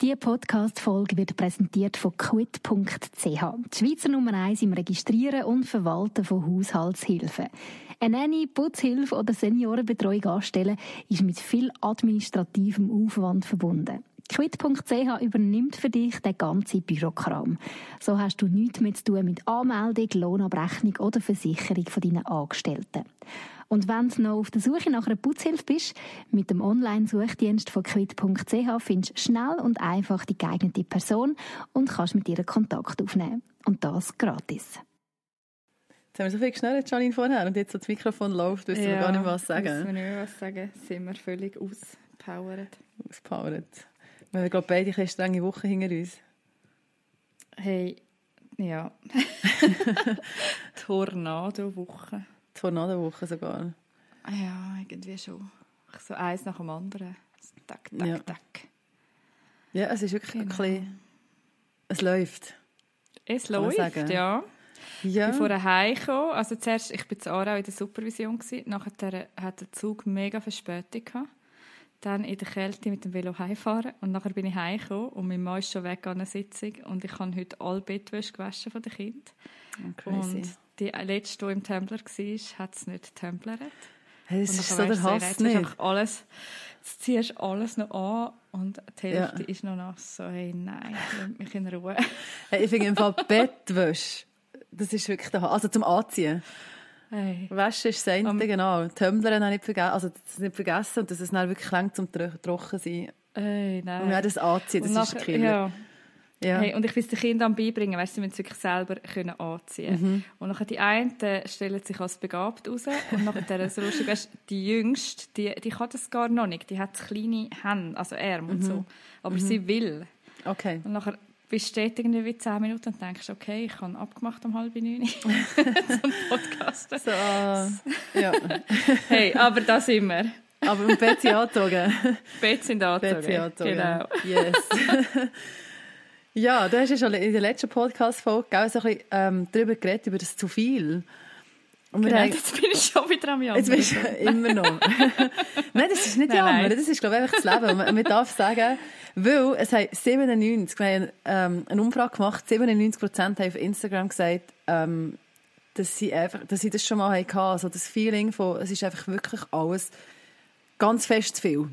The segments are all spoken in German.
Diese Podcast-Folge wird präsentiert von quit.ch, die Schweizer Nummer 1 im Registrieren und Verwalten von Haushaltshilfen. Eine Nanny, Putzhilfe oder Seniorenbetreuung anstellen ist mit viel administrativem Aufwand verbunden. Quit.ch übernimmt für dich den ganzen Bürokram. So hast du nichts mehr zu tun mit Anmeldung, Lohnabrechnung oder Versicherung von deinen Angestellten. Und wenn du noch auf der Suche nach einer Putzhilfe bist, mit dem Online-Suchdienst von quit.ch findest du schnell und einfach die geeignete Person und kannst mit ihr Kontakt aufnehmen. Und das gratis. Jetzt haben wir so viel geschnellt, Janine, vorher, und jetzt so das Mikrofon läuft, wissen ja, wir gar nicht was sagen. Ja, wir nicht was sagen, sind wir völlig auspowert. Auspowert. Wir haben, glaube ich, beide eine strenge Woche hinter uns. Hey, ja. Tornado-Woche. Tornado-Woche sogar. Ja, irgendwie schon. So eins nach dem anderen. Tack, tack, Ja. tack. Ja, es ist wirklich ein Genau. bisschen... Es läuft. Es läuft, ja. Ja. Ich bin vorher heimgekommen. Also zuerst, ich bin zu Aarau in der Supervision gewesen. Nachher hat der Zug mega Verspätung gehabt. Dann in der Kälte mit dem Velo heimfahren. Und nachher bin ich heimgekommen und mein Mann ist schon weg an einer Sitzung. Und ich habe heute alle Bettwäsche gewaschen von den Kindern. Oh, crazy. Und die letzte, die im Templer war, hat es nicht getemplert. hey, das ist nachher so der Hass jetzt nicht. einfach Alles, jetzt ziehst du alles noch an und die Hälfte Ja. ist noch nass. So, hey, nein, lass mich in Ruhe. Hey, ich finde im Fall Bettwäsche, das ist wirklich der Hass. Also zum Anziehen. Hey. Waschen ist das eine, Am- genau. Tumbler habe ich nicht vergessen, also das nicht vergessen und dass es dann wirklich lang zum Tro- trocken sein. Hey, nein. Und ja, das anziehen, das Und ist nachher- Killer. Ja. Ja. Hey, und ich will es den Kindern beibringen, weißt, sie müssen es wirklich selber können anziehen Mhm. Und nachher die einen stellen sich als begabt raus und nachher das Lustige, weisst, die Jüngste, die, die kann das gar noch nicht. Die hat kleine Hände, also Arme Mhm. und so. Aber sie will. Okay. Und nachher bist du irgendwie wie 10 Minuten und denkst, okay, ich habe abgemacht um halb neun zum Podcasten. So, äh, ja. Hey, aber da sind wir. Aber im Bett sind angezogen. Bett sind angezogen. Bett sind angezogen. Genau. Yes. Ja, du hast ja schon in der letzten Podcast-Folge so ein bisschen ähm, darüber geredet, über das zu viel. Und Genau, haben- jetzt bin ich schon wieder am Jammern. Jetzt bist du immer noch. nein, das ist nicht Nein, Jammer, nein. das ist, glaube ich, einfach das Leben. Man, man darf sagen, weil es haben 97, wir haben ähm, eine Umfrage gemacht, 97 Prozent haben auf Instagram gesagt, ähm, dass sie, einfach, dass sie das schon mal hatten. Also das Feeling von, es ist einfach wirklich alles ganz fest zu viel.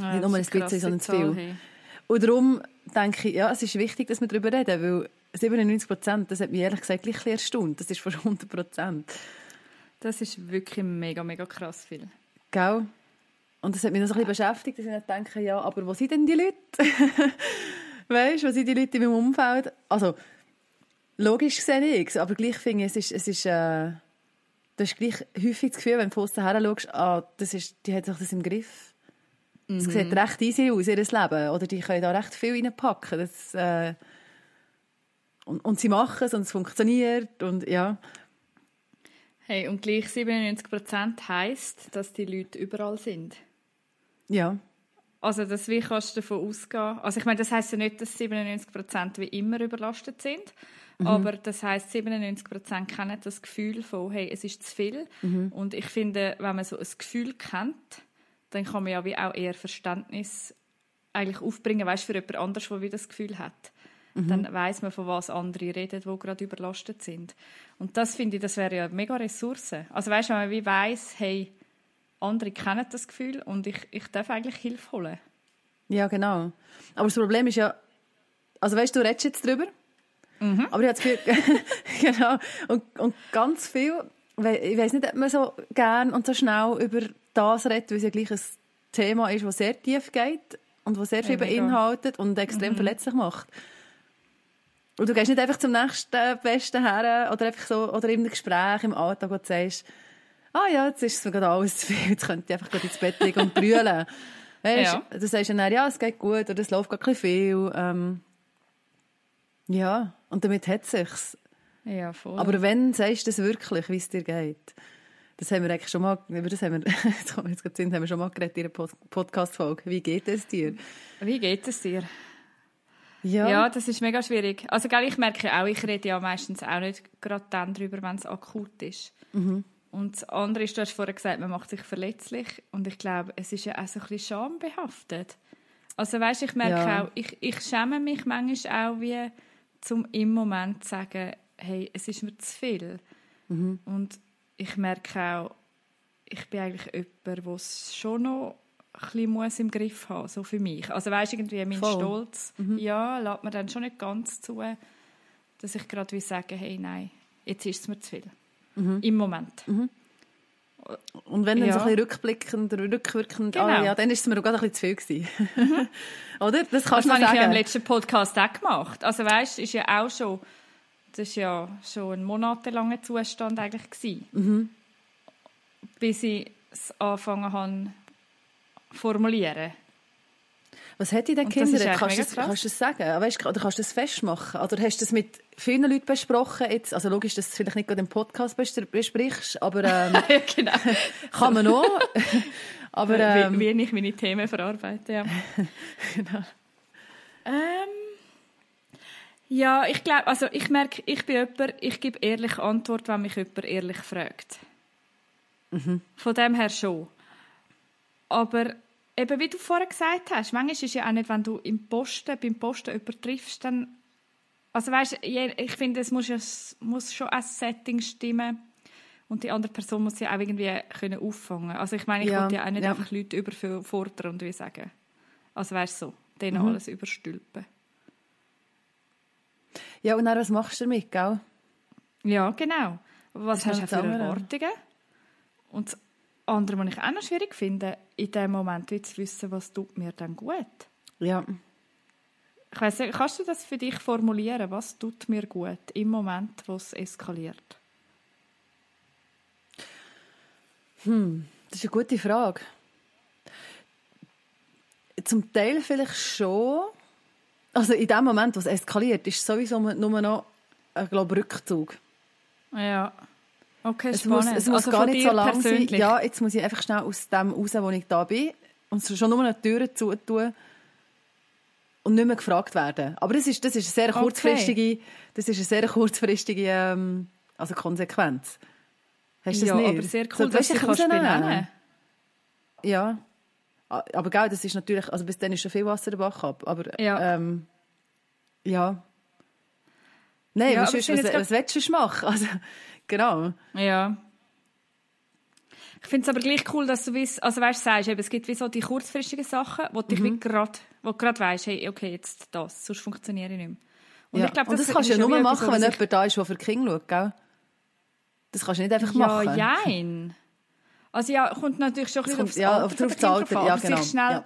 Ja, Nicht nur ein bisschen, sondern zu viel. Hey. Und darum denke ich, ja, es ist wichtig, dass wir darüber reden, weil 97 Prozent, das hat mich ehrlich gesagt gleich erstaunt. Das ist fast 100 Prozent. Das ist wirklich mega, mega krass viel. Gell? Und das hat mich noch so ein bisschen beschäftigt, dass ich nicht denke, ja, aber wo sind denn die Leute? weißt du, wo sind die Leute in meinem Umfeld? Also, logisch sehe ich es, aber gleich finde ich, es ist, es ist, äh, das ist gleich häufig das Gefühl, wenn du von außen her schaust, ah, das ist, die hat doch das im Griff. Es sieht recht easy aus, ihr Leben. Oder die können da recht viel reinpacken. Das, äh, und, und sie machen es und es funktioniert und ja. Hey, und gleich 97 Prozent heisst, dass die Leute überall sind. Ja. Also, das, wie kannst du davon ausgehen? Also, ich meine, das heisst ja nicht, dass 97 Prozent wie immer überlastet sind. Aber das heisst, 97 Prozent kennen das Gefühl von, hey, es ist zu viel. Und ich finde, wenn man so ein Gefühl kennt, dann kann man ja wie auch eher Verständnis eigentlich aufbringen, weißt, für jemand anderes, der wie das Gefühl hat. Dann weiß man, von was andere reden, die gerade überlastet sind. Und das finde ich, das wäre ja mega Ressource. Also weißt, wenn man wie weiß, hey, andere kennen das Gefühl und ich, ich darf eigentlich Hilfe holen. Ja, genau. Aber das Problem ist ja, also weißt du, redest jetzt drüber, aber ich habe das Gefühl, genau, und, und ganz viel, ich weiß nicht, ob man so gern und so schnell über das redet, weil es ja gleich ein Thema ist, das sehr tief geht und das sehr viel mega. beinhaltet und extrem verletzlich macht. Und du gehst nicht einfach zum nächsten Besten her oder einfach so, oder einem Gespräch im Alltag, wo du sagst, ah ja, jetzt ist es mir gerade alles zu viel, jetzt könnte ich einfach gerade ins Bett liegen und brüllen. Weißt, Ja. Du sagst dann, ja, es geht gut oder es läuft gerade viel. Ähm, ja, und damit hat es sich's. Ja, voll. Aber wenn sagst du das wirklich, wie es dir geht? Das haben wir eigentlich schon mal, über das haben wir, jetzt kommt mir jetzt gerade Sinn, haben wir schon mal geredet in einer Pod- Podcast-Folge. Wie geht es dir? Wie geht es dir? Ja. Ja, das ist mega schwierig. Also, gell, ich merke auch, ich rede ja meistens auch nicht gerade dann darüber, wenn es akut ist. Mhm. Und das andere ist, du hast vorher gesagt, man macht sich verletzlich. Und ich glaube, es ist ja auch so ein bisschen schambehaftet. Also, weißt ich merke Ja. auch, ich, ich schäme mich manchmal auch, wie zum im Moment zu sagen, hey, es ist mir zu viel. Mhm. Und ich merke auch, ich bin eigentlich jemand, der es schon noch ein muss im Griff haben so für mich. Also weißt irgendwie mein Voll. Stolz, ja, lässt mir dann schon nicht ganz zu, dass ich gerade wie sagen, hey, nein, jetzt ist es mir zu viel. Im Moment. Und wenn dann so Ja. ein bisschen rückblickend, rückwirkend, Genau. ah, ja, dann ist es mir auch gerade ein bisschen zu viel gewesen. Oder? Das kannst Das du habe ich sagen. ja im letzten Podcast auch gemacht. Also weißt, ist ja auch schon, das ist ja schon ein monatelanger Zustand eigentlich gewesen, Mhm. bis ich es angefangen habe formulieren. Was hat dich denn gehindert? Kannst das, kannst du das sagen? Weißt, oder kannst du das festmachen? Oder hast du das mit vielen Leuten besprochen? Jetzt? Also logisch, dass du vielleicht nicht gerade im Podcast bes- besprichst, aber ähm, ja, genau. kann man auch. aber ähm, wie, wie ich meine Themen verarbeite. Ja, genau. ähm, ja ich glaube, also ich merke, ich bin jemand, ich gebe ehrliche Antwort, wenn mich jemand ehrlich fragt. Von dem her schon. Aber eben, wie du vorher gesagt hast, manchmal ist es ja auch nicht, wenn du im Posten, beim Posten jemanden triffst, dann also weißt, ich finde, es muss, ja, muss schon ein Setting stimmen und die andere Person muss ja auch irgendwie können auffangen. Also ich meine, ich Ja, wollte ja auch nicht ja. einfach Leute überfordern und wie sagen. Also weißt du, so, denen Mhm. alles überstülpen. Ja, und dann, was machst du damit, gell? Ja, genau. Was Das hast du für. Erwartungen? Und das andere, was ich auch noch schwierig finde, in dem Moment wie zu wissen, was tut mir dann gut. Ja. Ich weiss nicht, kannst du das für dich formulieren? Was tut mir gut im Moment, wo es eskaliert? Das ist eine gute Frage. Zum Teil vielleicht schon. Also in dem Moment, wo es eskaliert, ist sowieso nur noch ein glaub, Rückzug. Ja. Okay, Es muss, spannend. es muss also gar nicht so lang sein. Ja, jetzt muss ich einfach schnell aus dem raus, wo ich da bin. Und so schon nur eine Tür zutun. Und nicht mehr gefragt werden. Aber das ist, das ist eine sehr Okay. kurzfristige, das ist eine sehr kurzfristige ähm, also Konsequenz. Hast du das ja, nicht? aber sehr So, cool, dass weisst du rausnehmen. benennen Ja. Aber gell, das ist natürlich, also bis dann ist schon viel Wasser den Bach ab. Aber Ja. ähm, ja. Nein, Ja, was, finde was, was willst du machen? Also, genau. Ja. Ich finde es aber gleich cool, dass du weißt, also weißt, sagst, eben, es gibt wie so die kurzfristigen Sachen, wo dich Mhm. grad, wo du gerade weißt, hey, okay, jetzt das, sonst funktioniere ich nicht mehr. Und ja. ich glaube, Und das, kannst du ist ja nur machen, etwas, wenn ich- jemand da ist, der für Kinder schaut, gell? Das kannst du nicht einfach Ja, machen. jein. Also ja, kommt natürlich schon ein bisschen aufs ja, Alter auf- von drauf den das Kindern Alter, ja, genau, Schnell, ja.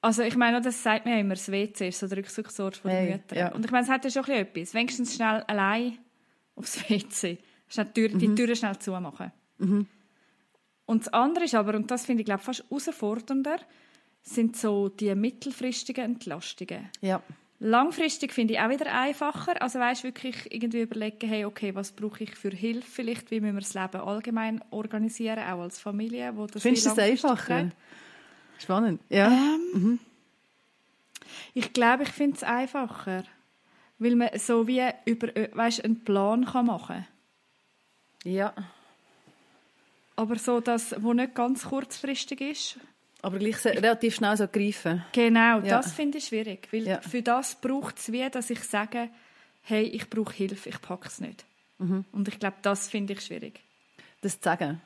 Also ich meine, das sagt mir ja immer, das WC ist so der Rückzugsort von den Hey, Müttern. ja. Und ich meine, es hat ja schon ein bisschen etwas. Wenigstens schnell allein aufs WC. Schnell die, Tür, Mhm. die Türen schnell zumachen. Und das andere ist aber, und das finde ich glaube fast herausfordernder, sind so die mittelfristigen Entlastungen. Ja. Langfristig finde ich auch wieder einfacher. Also weißt wirklich irgendwie überlegen, hey, okay, was brauche ich für Hilfe vielleicht, wie müssen wir das Leben allgemein organisieren, auch als Familie, wo das Findest du das langfristig einfacher? geht. Spannend. Ja. Ähm, Ich glaube, ich finde es einfacher, weil man so wie über, äh, weißt, einen Plan kann machen ja. aber so das, wo nicht ganz kurzfristig ist. Aber gleich relativ schnell so greifen. Genau, Ja. das finde ich schwierig, weil Ja. für das braucht es wie, dass ich sage, hey, ich brauche Hilfe, ich packe es nicht. Mhm. Und ich glaube, das finde ich schwierig. Das zu sagen.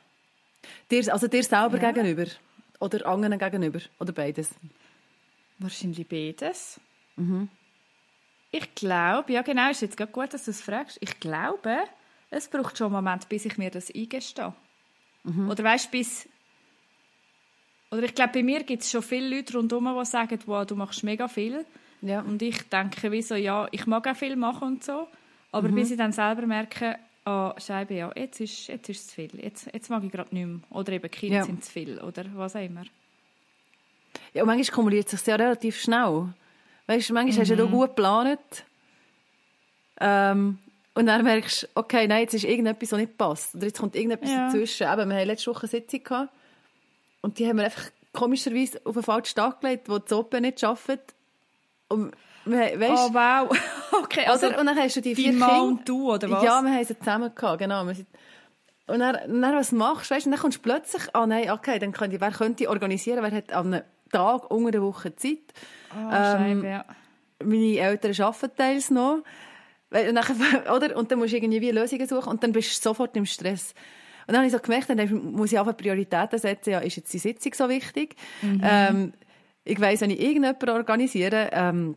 Dir, also dir selber Ja. gegenüber. Oder anderen gegenüber. Oder beides. Wahrscheinlich beides. Mhm. Ich glaube, ja genau, ist jetzt gerade gut, dass du es fragst. Ich glaube, es braucht schon einen Moment, bis ich mir das eingestehe. Mhm. Oder weißt bis... Oder ich glaube, bei mir gibt es schon viele Leute rundherum, die sagen, wow, du machst mega viel. Ja. Und ich denke, wie so, ja, ich mag auch viel machen und so. Aber Mhm. bis ich dann selber merke, ah, Scheibe, ja, jetzt ist, jetzt ist es zu viel. Jetzt, jetzt mag ich gerade nicht mehr. Oder eben Kinder Ja. sind zu viel. Oder was auch immer. Ja, und manchmal kumuliert es sich ja relativ schnell. Weißt du, manchmal hast du ja Mhm. gut geplant. Ähm, Und dann merkst du, okay, nein, jetzt ist irgendetwas, was nicht passt. Oder jetzt kommt irgendetwas Ja. dazwischen. Eben, wir hatten letzte Woche eine Sitzung gehabt. Und die haben wir einfach komischerweise auf einen falschen Tag gelegt, wo die Open nicht arbeitet. Und wir, weißt, Oh, wow. Okay, also oder? Und dann hast du die vier Kinder. und du, oder was? Ja, wir haben sie zusammen gehabt, genau. Wir sind und dann, dann, was machst du? Weißt, und dann kommst du plötzlich, ah nein, okay, dann könnte, wer könnte organisieren, wer hat an einem Tag unter der Woche Zeit? Ah, Scheibe, ja. Meine Eltern arbeiten teils noch. Und dann, oder? Und dann musst du irgendwie Lösungen suchen und dann bist du sofort im Stress. Und dann habe ich so gemerkt, dann muss ich einfach Prioritäten setzen, ja, ist jetzt die Sitzung so wichtig? Ähm, ich weiss, wenn ich irgendjemanden organisiere, ähm,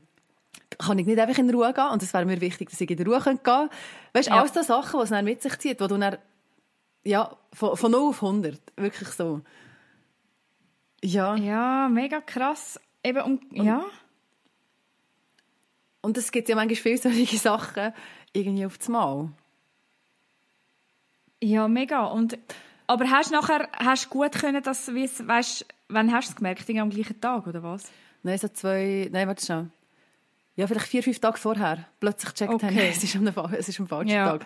kann ich nicht einfach in Ruhe gehen. Und es wäre mir wichtig, dass ich in Ruhe gehen könnte. Weißt du, Ja. alles das Sachen, die es dann mit sich zieht, wo du dann, ja, von, von 0 auf 100, wirklich so. Ja. Ja, mega krass. Eben, um, ja. Und es gibt ja manchmal viele solche Sachen irgendwie auf das Mal. Ja, mega. Und, aber hast du nachher hast du gut können, dass, wie es- weißt, wann hast du es gemerkt? Irgendwie am gleichen Tag, oder was? Nein, so zwei, nein, warte schnell. Ja, vielleicht vier, fünf Tage vorher. Plötzlich gecheckt Okay. haben, es ist am, es ist am falschen Ja. Tag.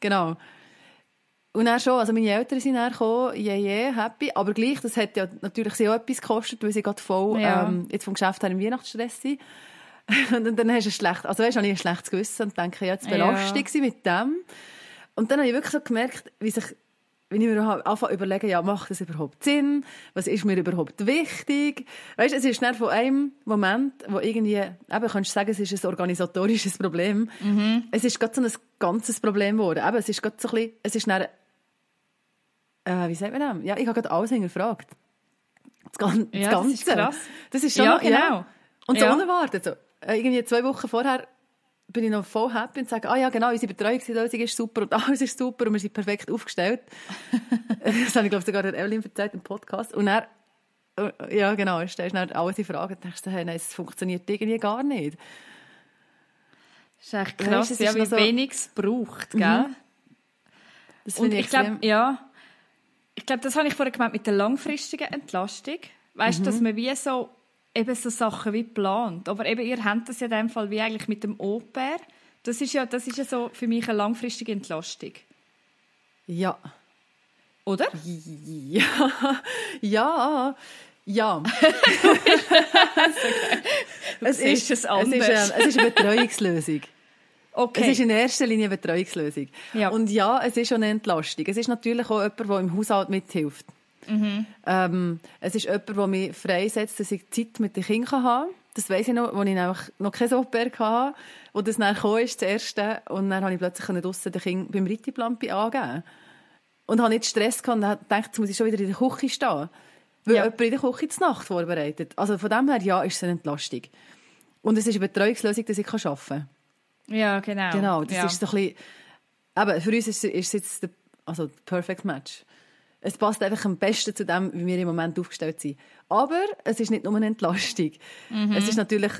Genau. Und dann schon, also meine Eltern sind dann gekommen, je, je, happy. Aber gleich, das hat ja natürlich sie auch etwas gekostet, weil sie gerade voll, Ja. ähm, jetzt vom Geschäft her im Weihnachtsstress sind. und dann hast du ein schlecht, also weißt du, ich ein schlechtes Gewissen und denke, ja, jetzt Ja. belastet sie mit dem. Und dann habe ich wirklich so gemerkt, wie sich, wenn ich mir anfange überlegen, ja, macht das überhaupt Sinn? Was ist mir überhaupt wichtig? Weißt du, es ist nicht von einem Moment, wo irgendwie, eben, kannst du sagen, es ist ein organisatorisches Problem. Es ist gerade so ein ganzes Problem geworden. Eben, es ist gerade so ein bisschen, es ist dann, äh, wie sagt man das? Ja, ich habe gerade alles hinterfragt. Das, Gan das Ja, das Ganze. ist krass. Das ist schon Ja, noch, genau. Und so Ja. unerwartet. So. Äh, Irgendwie zwei Wochen vorher bin ich noch voll happy und sage, ah ja, genau, unsere Betreuungslösung ist super und alles ist super und wir sind perfekt aufgestellt. das habe ich, glaube ich, sogar der Evelyn erzählt im Podcast. Und dann, äh, ja, genau, stellst dann alles in Frage und denkst, hey, nein, es funktioniert irgendwie gar nicht. Das ist echt Weißt, krass, es ja, ist wie so- wenig es braucht, gell? Das Und finde ich glaube, ja, ich glaube, das habe ich vorher gemeint mit der langfristigen Entlastung. Weißt du, dass Mhm. man wie so eben so Sachen wie plant. Aber eben, ihr habt das ja in dem Fall wie eigentlich mit dem Au-pair. Das ist ja, das ist ja so für mich eine langfristige Entlastung. Ja. Oder? Ja. Ja. Ja. es, siehst es es, ist, anders. ähm, es ist eine Betreuungslösung. Okay. Es ist in erster Linie eine Betreuungslösung. Ja. Und ja, es ist schon eine Entlastung. Es ist natürlich auch jemand, der im Haushalt mithilft. Mhm. Ähm, es ist jemand, der mich freisetzt, dass ich Zeit mit den Kindern haben kann. Das weiss ich noch, als ich nämlich noch kein Au-pair hatte, wo das dann kam, ist, das erste. Und dann konnte ich plötzlich draussen den Kindern beim Rittiplampi angeben. Und habe nicht Stress gehabt und gedacht, jetzt muss ich schon wieder in der Küche stehen. Weil Ja. jemand in der Küche die Nacht vorbereitet. Also von dem her, ja, ist es eine Entlastung. Und es ist eine Betreuungslösung, dass ich arbeiten kann. ja, genau. Genau, das ja. ist so ein bisschen, eben, für uns ist, ist es jetzt der, also der Perfect Match. Es passt einfach am besten zu dem, wie wir im Moment aufgestellt sind. Aber es ist nicht nur eine Entlastung. Es ist natürlich,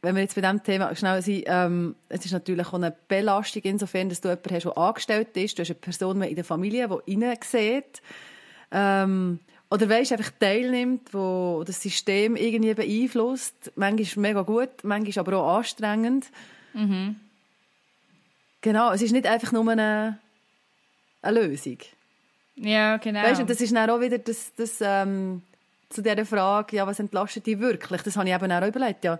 wenn wir jetzt bei diesem Thema schnell sind, ähm, es ist natürlich auch eine Belastung insofern, dass du jemanden hast, der angestellt ist. Du hast eine Person in der Familie, die reinsieht. Ähm, oder weißt, einfach teilnimmt, wo das System irgendwie beeinflusst. Manchmal mega gut, manchmal aber auch anstrengend. Genau, es ist nicht einfach nur eine, eine Lösung. Ja, genau. Weißt du, das ist dann auch wieder das, das, ähm, zu dieser Frage, ja, was entlastet dich wirklich? Das habe ich eben auch überlegt. Ja,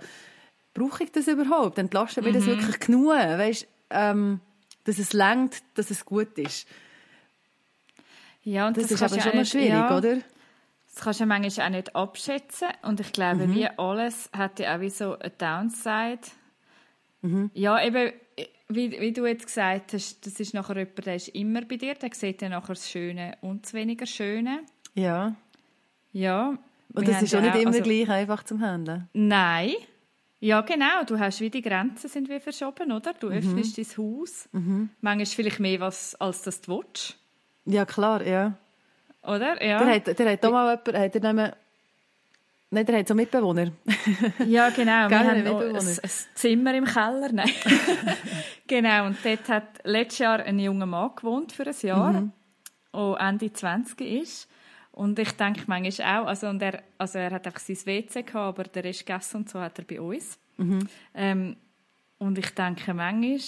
brauche ich das überhaupt? Entlastet mich Mhm. das wirklich genug? Weißt, ähm, dass es längt, dass es gut ist. ja, und Das, ist kannst aber schon auch noch schwierig, ja, oder? Das kannst du ja manchmal auch nicht abschätzen. Und ich glaube, Mhm. wie alles hat ja auch wie so eine Downside. Mhm. Ja, eben, wie, wie du jetzt gesagt hast, das ist nachher jemand, der ist immer bei dir, der sieht dann nachher das Schöne und das weniger Schöne. Ja. Ja. Und das ist auch nicht immer also- gleich einfach zum Handeln. Nein. Ja, genau. Du hast wie die Grenzen sind wie verschoben, oder? Mhm. Du öffnest dein Haus. Manchmal vielleicht mehr, was, als das du willst. Ja, klar, ja. Oder? Ja. Der hat, der hat auch mal jemand, hat er nicht Nein, der hat so Mitbewohner. Ja, genau. Wir haben ein ein, Zimmer im Keller. Nein. genau. Und dort hat letztes Jahr ein junger Mann gewohnt für ein Jahr, Mhm. der Ende 20 ist. Und ich denke manchmal auch, also, und er, also er hat einfach sein WC gehabt, aber der Rest gegessen und so hat er bei uns. Mhm. Ähm, und ich denke manchmal,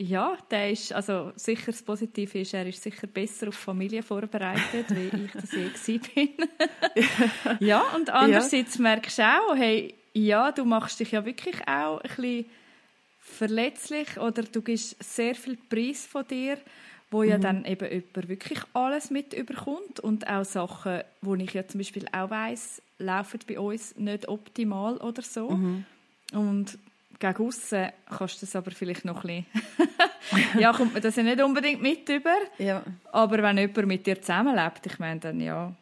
ja, der ist, also sicher das Positive ist, er ist sicher besser auf Familie vorbereitet, wie ich das je bin. ja, und andererseits ja. merkst du auch, hey, ja, du machst dich ja wirklich auch ein bisschen verletzlich oder du gibst sehr viel Preis von dir, wo ja mhm. dann eben jemand wirklich alles mit überkommt und auch Sachen, wo ich ja zum Beispiel auch weiss, laufen bei uns nicht optimal oder so. Mhm. Und gegen aussen kannst du das aber vielleicht noch ein bisschen... ja, kommt man das ja nicht unbedingt mit über. Ja. Aber wenn jemand mit dir zusammenlebt, ich meine, dann ja,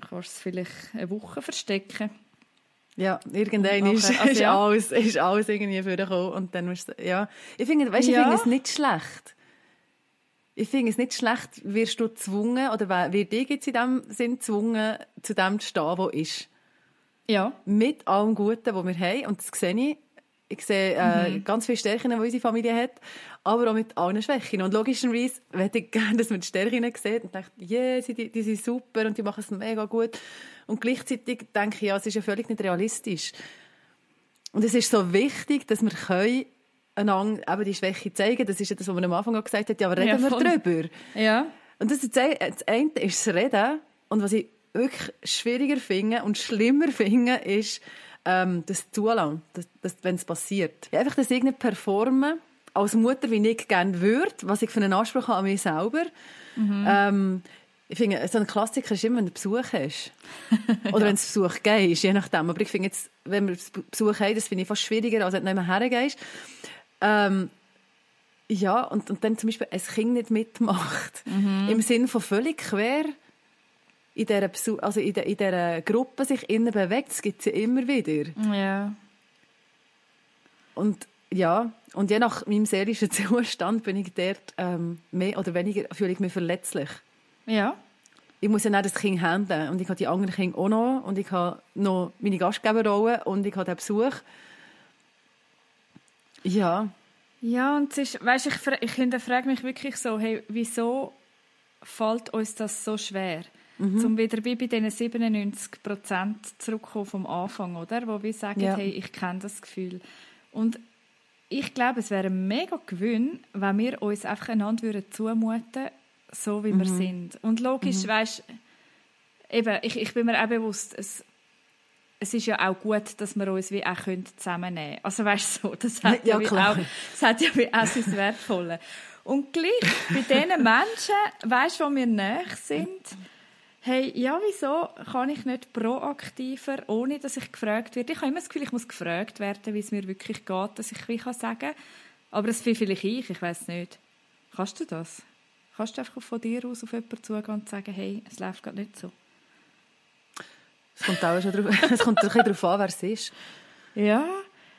kannst du es vielleicht eine Woche verstecken. Ja, irgendwann ist, also, ist, ja. alles, ist alles irgendwie vorgekommen und dann musst du, ja. Ich finde, weißt, ich ja. finde es nicht schlecht. Ich finde es nicht schlecht, wirst du gezwungen, oder wird dich jetzt in dem Sinn gezwungen, zu dem zu stehen, wo ist. Ja. Mit allem Guten, was wir haben. Und das sehe ich. Ich sehe äh, mhm. ganz viele Stärken, die unsere Familie hat, aber auch mit allen Schwächen. Und logischerweise hätte ich gerne, dass man die Stärken sieht und denkt, yeah, die, die sind super und die machen es mega gut. Und gleichzeitig denke ich, ja, es ist ja völlig nicht realistisch. Und es ist so wichtig, dass wir können einander eben die Schwäche zeigen. Das ist ja das, was man am Anfang auch gesagt hat, ja, aber reden ja, wir darüber. Ja. Und das, das eine ist das Reden. Und was ich wirklich schwieriger finde und schlimmer finde, ist ähm, das Zulassen, wenn es passiert. Ja, einfach das irgendwie performen, als Mutter, wie ich gerne würde, was ich für einen Anspruch habe an mich selber. Mhm. Ähm, ich finde, so ein Klassiker ist immer, wenn du Besuch hast. Oder wenn du Besuch gehst, je nachdem. Aber ich finde jetzt, wenn wir Besuch haben, das finde ich fast schwieriger, als wenn du nicht mehr hergehst. Ähm, ja, und, und dann zum Beispiel ein Kind nicht mitmacht. Mhm. Im Sinne von völlig quer in dieser, also in, der, in dieser Gruppe sich innen bewegt. Das gibt es ja immer wieder. Ja. Und ja, und je nach meinem seelischen Zustand bin ich dort ähm, mehr oder weniger, fühle ich mich verletzlich. Ja. Ich muss ja nicht das Kind handeln. Und ich habe die anderen Kinder auch noch. Und ich habe noch meine Gastgeberrolle und ich habe den Besuch. Ja. Ja, und es ist, weißt, ich, ich hinterfrage mich wirklich so, hey, wieso fällt uns das so schwer? Mhm. Um wieder wie bei diesen 97 Prozent zurückkommen vom Anfang, oder? Wo wir sagen, ja. hey, ich kenne das Gefühl. Und ich glaube, es wäre ein mega Gewinn, wenn wir uns einfach einander zumuten so wie mhm. wir sind. Und logisch, mhm. weißt eben, ich, ich bin mir auch bewusst, es, es ist ja auch gut, dass wir uns wie auch zusammennehmen können. Also weißt du, so, das hat ja, ja auch, das hat ja wie auch sein Wertvolle. Und gleich bei den Menschen, weißt du, wo wir näher sind, hey, ja, wieso kann ich nicht proaktiver, ohne dass ich gefragt werde? Ich habe immer das Gefühl, ich muss gefragt werden, wie es mir wirklich geht, dass ich wie kann sagen Aber das bin vielleicht ich, ich weiß nicht. Kannst du das? Kannst du einfach von dir aus auf jemanden zugehen und sagen, hey, es läuft gerade nicht so? Es kommt auch schon drauf, es kommt ein bisschen darauf an, wer es ist. Ja,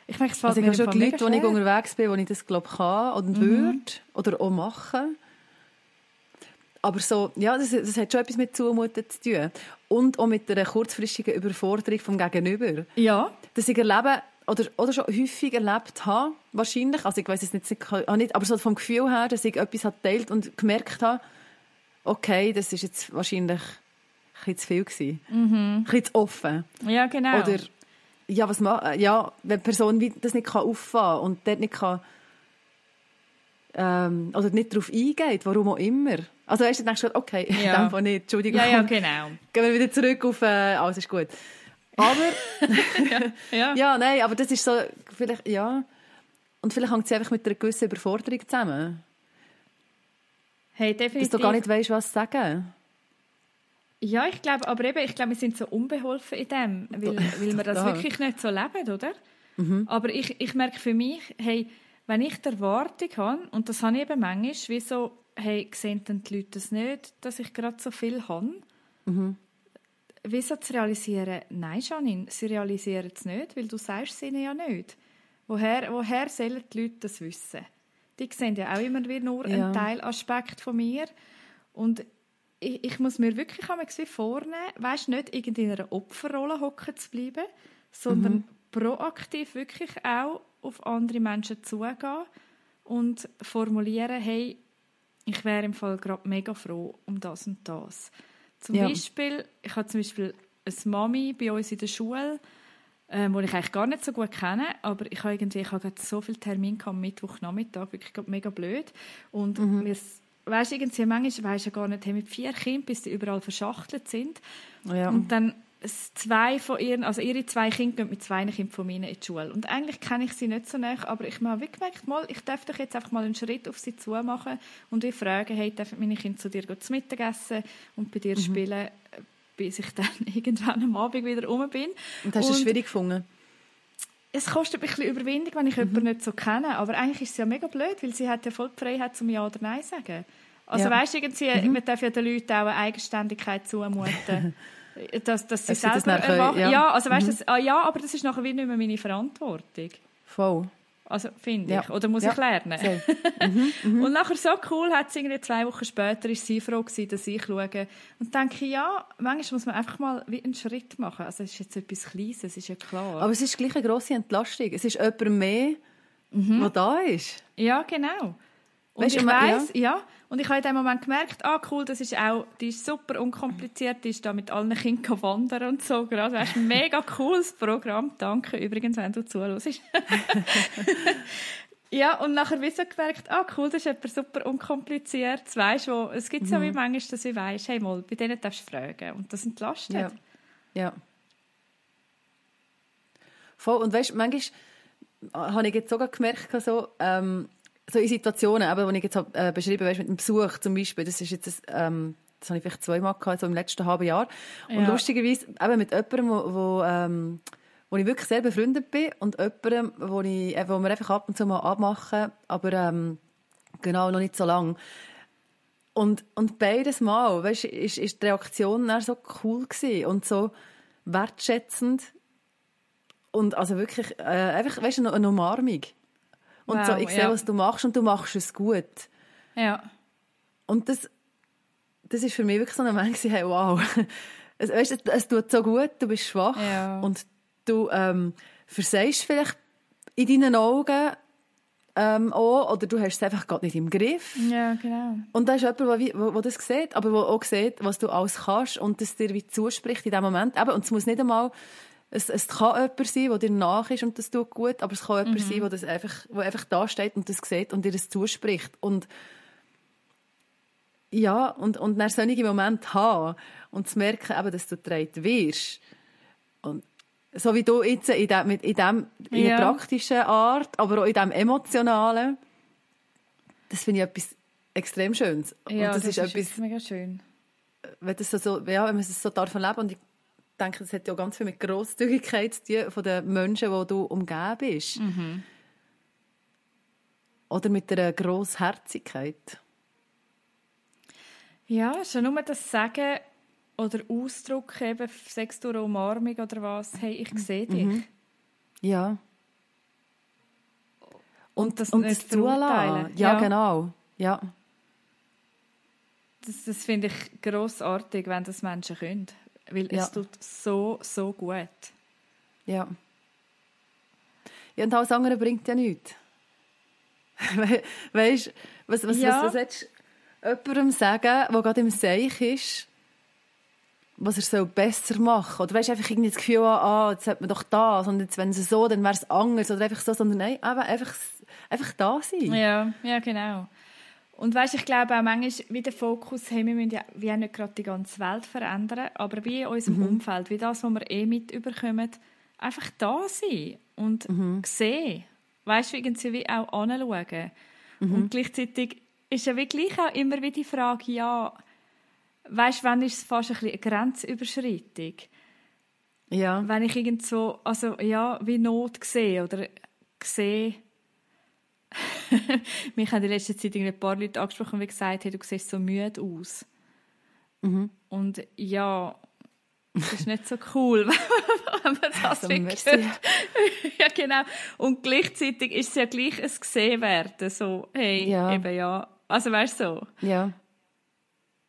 ich meine, es fällt also ich habe schon die Leute, wo ich unterwegs bin, wo ich das glaube kann oder mhm. würde oder auch machen. Aber so, ja, das, das hat schon etwas mit Zumuten zu tun. Und auch mit einer kurzfristigen Überforderung vom Gegenüber. Ja. Dass ich erlebe, oder, oder schon häufig erlebt habe, wahrscheinlich, also ich weiß es nicht, nicht, aber so vom Gefühl her, dass ich etwas teilt und gemerkt habe, okay, das ist jetzt wahrscheinlich ein bisschen zu viel gewesen. Mhm. Ein bisschen zu offen. Ja, genau. Oder, ja, was man, ja, wenn die Person das nicht kann auffahren und dort nicht kann, ähm, oder nicht darauf eingeht, warum auch immer. Also weißt du, denkst du, okay, ja. in dem Fall nicht, Entschuldigung. Ja, ja, genau. Gehen wir wieder zurück auf, äh, alles ist gut. Aber, ja, ja. ja, nein, aber das ist so, vielleicht, ja. Und vielleicht hängt es einfach mit einer gewissen Überforderung zusammen. Hey, definitiv. Dass du gar nicht weißt, was sagen. Ja, ich glaube, aber eben, ich glaube, wir sind so unbeholfen in dem, weil, weil wir das wirklich nicht so leben, oder? Mhm. Aber ich, ich merke für mich, hey, wenn ich die Erwartung habe, und das habe ich eben manchmal, wieso, hey, sehen denn die Leute das nicht, dass ich gerade so viel habe? Mhm wieso zu realisieren, nein, Janine, sie realisieren es nicht, weil du sagst es ihnen ja nicht. Woher, woher sollen die Leute das wissen? Die sehen ja auch immer wieder nur ja. einen Teilaspekt von mir. Und ich, ich muss mir wirklich einmal vornehmen, weißt, nicht in einer Opferrolle hocken zu bleiben, sondern mhm. proaktiv wirklich auch auf andere Menschen zugehen und formulieren, hey, ich wäre im Fall gerade mega froh um das und das. Zum ja. Beispiel, ich habe zum Beispiel eine Mami bei uns in der Schule, ähm, die ich eigentlich gar nicht so gut kenne, aber ich habe irgendwie, ich habe gerade so viele Termine am Mittwochnachmittag, wirklich gerade mega blöd. Und mhm. mir weißt irgendwie manchmal weisst du gar nicht, hey, mit vier Kindern, bis die überall verschachtelt sind. Ja. Und dann zwei von ihren, also ihre zwei Kinder gehen mit zwei Kindern von mir in die Schule. Und eigentlich kenne ich sie nicht so nah, aber ich habe gemerkt, mal, ich darf doch jetzt einfach mal einen Schritt auf sie zu machen und wir fragen, hey, dürfen meine Kinder zu dir zu Mittag essen und bei dir mhm. spielen, bis ich dann irgendwann am Abend wieder rum bin. Und hast du es schwierig gefunden? Es kostet ein bisschen Überwindung, wenn ich mhm. jemanden nicht so kenne, aber eigentlich ist es ja mega blöd, weil sie hat ja voll die Freiheit, zum Ja oder Nein zu sagen. Also ja. weißt du, irgendwie, mhm. man darf ja den Leuten auch eine Eigenständigkeit zumuten. dass, dass sie selber das erwachen. Ja. ja. also weißt mhm. das, ah, ja, aber das ist nachher wie nicht mehr meine Verantwortung. Voll. Also finde ich. Ja. Oder muss ja. ich lernen? mhm. Mhm. Und nachher so cool hat es irgendwie zwei Wochen später ist sie froh gewesen, dass ich schaue. Und denke, ja, manchmal muss man einfach mal wie einen Schritt machen. Also es ist jetzt etwas Kleines, es ist ja klar. Aber es ist gleich eine grosse Entlastung. Es ist jemand mehr, mhm. der da ist. Ja, genau. Und weißt, ich weiss, ja. ja. Und ich habe in dem Moment gemerkt, ah cool, das ist auch, die ist super unkompliziert, die ist da mit allen Kindern wandern und so. Das ist ein mega cooles Programm. Danke übrigens, wenn du zuhörst. ja, und nachher wie so gemerkt, ah cool, das ist etwas super unkompliziert. Weißt du, es gibt so mhm. wie manchmal, dass ich weiss, hey mal, bei denen darfst du fragen. Und das entlastet. Ja. ja. Voll. Und weißt du, manchmal habe ich jetzt sogar gemerkt, so, ähm, so in Situationen, eben, die ich jetzt hab, äh, beschrieben habe, mit dem Besuch zum Beispiel, das ist jetzt ähm, das habe ich vielleicht zweimal gehabt, so im letzten halben Jahr. Und ja. lustigerweise eben mit jemandem, wo, wo, ähm, wo ich wirklich sehr befreundet bin und jemandem, wo, ich, äh, wo wir einfach ab und zu mal abmachen, aber ähm, genau noch nicht so lange. Und, und beides Mal, weißt, ist, ist die Reaktion dann so cool gewesen und so wertschätzend und also wirklich äh, einfach, weißt, eine Umarmung. Und wow, so, ich sehe, ja. was du machst und du machst es gut. Ja. Und das, das ist für mich wirklich so ein Moment, hey, wow. Es, weißt, es, es tut so gut, du bist schwach ja. und du ähm, versagst vielleicht in deinen Augen ähm, auch, oder du hast es einfach gerade nicht im Griff. Ja, genau. Und da ist jemand, der das sieht, aber der auch sieht, was du alles kannst und das dir wie zuspricht in dem Moment. Eben, und es muss nicht einmal es, es kann jemand sein, der dir nach ist und das tut gut, aber es kann jemand mhm. sein, der das einfach, der einfach da steht und das sieht und dir das zuspricht. Und ja, und, und dann solche Momente haben und zu merken, eben, dass du getragen wirst. Und so wie du jetzt in dem, in dem in ja. der praktischen Art, aber auch in dem emotionalen, das finde ich etwas extrem Schönes. Ja, und das, das ist, ist etwas mega schön. Wenn, das so, ja, wenn man es so darf erleben und ich denke, das hat ja ganz viel mit Grosszügigkeit zu tun von den Menschen, die du umgeben bist. Mhm. Oder mit einer Grossherzigkeit. Ja, schon nur das Sagen oder Ausdruck, eben, sechs durch Umarmung oder was, hey, ich sehe dich. Mhm. Ja. Und, und das, und das zulassen. Ja, ja, genau. Ja. Das, das finde ich grossartig, wenn das Menschen können weil ja. es tut so, so gut. Ja. Ja, und alles andere bringt ja nichts. We weißt du, was, was, ja. was, was willst du jemandem sagen, der gerade im Seich ist, was er soll besser machen? Oder weißt du, einfach irgendwie das Gefühl, ah, jetzt hat man doch das, und jetzt, wenn es so, dann wäre es anders, oder einfach so, sondern nein, einfach, einfach da sein. Ja, ja, genau. Und weißt, ich glaube auch manchmal, wie der Fokus haben, wir müssen ja wie nicht gerade die ganze Welt verändern, aber wie in unserem mhm. Umfeld, wie das, was wir eh mit überkommen, einfach da sein und mhm. sehen. Weißt du, irgendwie wie auch anschauen. Mhm. Und gleichzeitig ist ja wirklich auch immer wieder die Frage, ja, weißt du, wann ist es fast ein bisschen eine Grenzüberschreitung? Ja. Wenn ich irgend so, also ja, wie Not sehe oder sehe, Mich haben in letzter Zeit ein paar Leute angesprochen und gesagt, hey, du siehst so müde aus. Mhm. Und ja, das ist nicht so cool, wenn man das so hört. ja, genau. Und gleichzeitig ist es ja gleich ein Gesehenwerden. So, hey, ja. eben ja. Also weißt du so. Ja.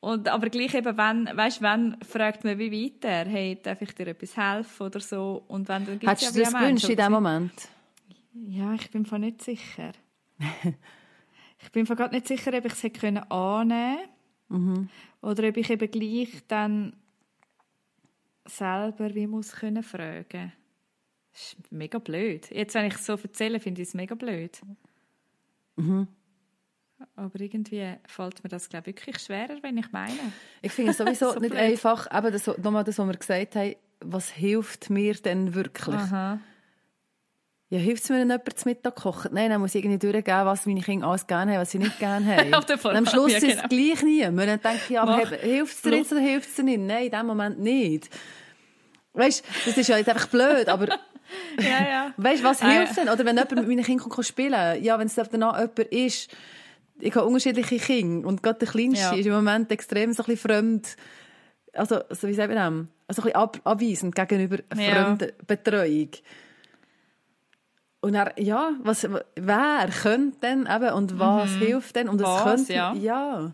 Und, aber gleich eben, wenn, weißt, wenn fragt man wie weiter, hey, darf ich dir etwas helfen oder so. Und wenn, dann gibt's Hättest ja du das gewünscht in dem Moment? Ja, ich bin von nicht sicher. ich bin gerade nicht sicher, ob ich es hätte annehmen können mhm. oder ob ich eben gleich dann selber wie muss können fragen. Das ist mega blöd. Jetzt, wenn ich es so erzähle, finde ich es mega blöd. Mhm. Aber irgendwie fällt mir das, glaube ich, wirklich schwerer, wenn ich meine. Ich finde es sowieso So nicht blöd. einfach, eben das, nochmal das, was wir gesagt haben, was hilft mir denn wirklich? Aha. Ja, hilft es mir, wenn jemand zu Mittag kocht? Nein, dann muss ich irgendwie durchgeben, was meine Kinder alles gerne haben, was sie nicht gerne haben. Auf am Schluss ja, ist es genau. gleich nie. Und dann denke ich, ja, aber hilft es dir jetzt oder hilft es dir nicht? Nein, in dem Moment nicht. Weißt du, das ist ja jetzt einfach blöd, aber Ja, ja. weißt du, was Ah, hilft ja. denn? Oder wenn jemand mit meinen Kindern kommt spielen ja, wenn es danach jemand ist, ich habe unterschiedliche Kinder und gerade der Kleinste Ja. ist im Moment extrem so ein bisschen fremd, also, so wie sagt man das? Also ein bisschen ab, abweisend gegenüber Ja. Fremdenbetreuung. Und dann, ja, was, wer könnte denn eben und was hilft denn? Und es Mhm. Was, könnte, ja. ja.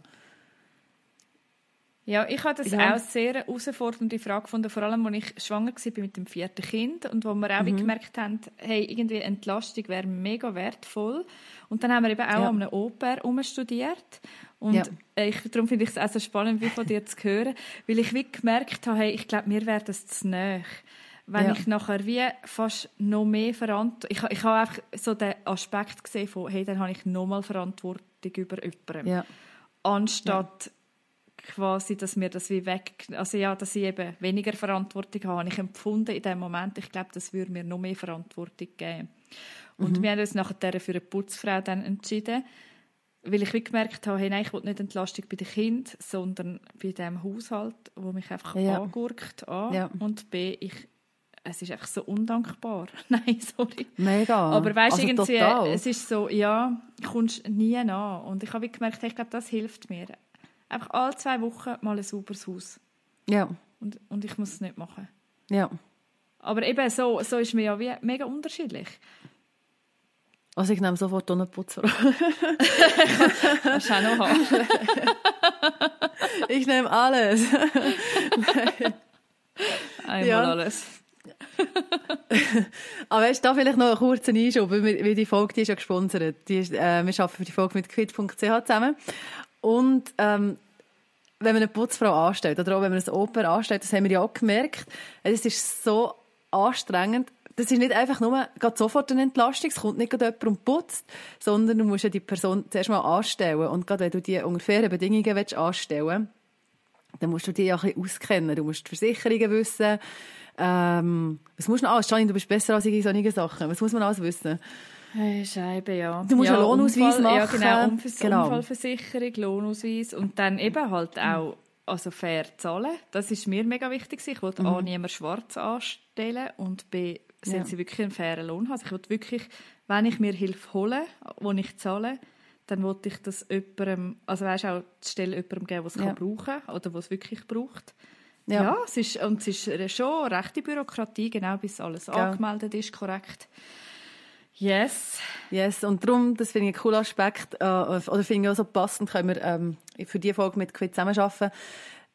Ja, ich habe das Ja. auch sehr herausfordernde Frage gefunden, vor allem, als ich schwanger war mit dem vierten Kind und wo wir auch Mhm. gemerkt haben, hey, irgendwie Entlastung wäre mega wertvoll. Und dann haben wir eben auch Ja. an einem Au-pair umstudiert. Und Ja. ich, darum finde ich es auch so spannend, wie von dir zu hören, weil ich wie gemerkt habe, hey, ich glaube, mir wäre das zu nahe. Wenn Ja. ich nachher wie fast noch mehr Verantwortung... Ich, ich habe einfach so den Aspekt gesehen von, hey, dann habe ich noch mal Verantwortung über jemanden ja. anstatt quasi, dass mir das wie weg, also ja, dass ich eben weniger Verantwortung habe, habe ich empfunden in dem Moment, ich glaube, das würde mir noch mehr Verantwortung geben. Und wir haben uns nachher für eine Putzfrau dann entschieden, weil ich gemerkt habe, hey, nein, ich will nicht Entlastung bei den Kindern, sondern bei dem Haushalt, wo mich einfach Ja. angurkt A Ja. und B, ich, es ist einfach so undankbar. nein, sorry. Mega. Aber weißt du, also irgendwie, total. es ist so, ja, du kommst nie nach. Und ich habe gemerkt, ich glaube, das hilft mir. Einfach alle zwei Wochen mal ein sauberes Haus. Ja, Und, und ich muss es nicht machen. ja. Aber eben so, so ist mir ja wie mega unterschiedlich. Also ich nehme sofort einen Putzer. Das ist auch noch haben. ich nehme alles. Einmal Ja. alles. Aber weißt da vielleicht noch einen kurzen Einschub, weil die Folge die ist ja gesponsert. Die ist, äh, wir arbeiten für die Folge mit quid.ch zusammen. Und ähm, wenn man eine Putzfrau anstellt, oder auch wenn man ein Oper anstellt, das haben wir ja auch gemerkt, es ist so anstrengend. Das ist nicht einfach nur gerade sofort eine Entlastung, es kommt nicht gerade jemand und putzt, sondern du musst ja die Person zuerst mal anstellen. Und gerade wenn du die unter Bedingungen willst anstellen dann musst du die ja ein bisschen auskennen. Du musst die Versicherungen wissen. Ähm, was musst du noch alles? Janine, du bist besser als ich in solchen Sachen. Was muss man alles wissen? Scheibe, ja. Du musst ja, einen Lohnausweis Unfall, Ja, machen. genau. Unfall, Genau. Unfallversicherung, Lohnausweis und dann eben halt auch also fair zahlen. Das ist mir mega wichtig. Ich wollte A, niemand schwarz anstellen und B, soll Ja. sie wirklich einen fairen Lohn haben. Also ich wollte wirklich, wenn ich mir Hilfe hole, wo ich zahle, dann wollte ich das jemandem, also weißt auch die Stelle jemandem geben, der es Ja. kann brauchen oder was es wirklich braucht. Ja. Ja, es ist, und es ist schon rechte Bürokratie, genau bis alles Gell. angemeldet ist, korrekt. Yes. Yes, und darum, das finde ich einen coolen Aspekt, äh, oder finde ich auch so passend, können wir ähm, für diese Folge mit Quid zusammenarbeiten.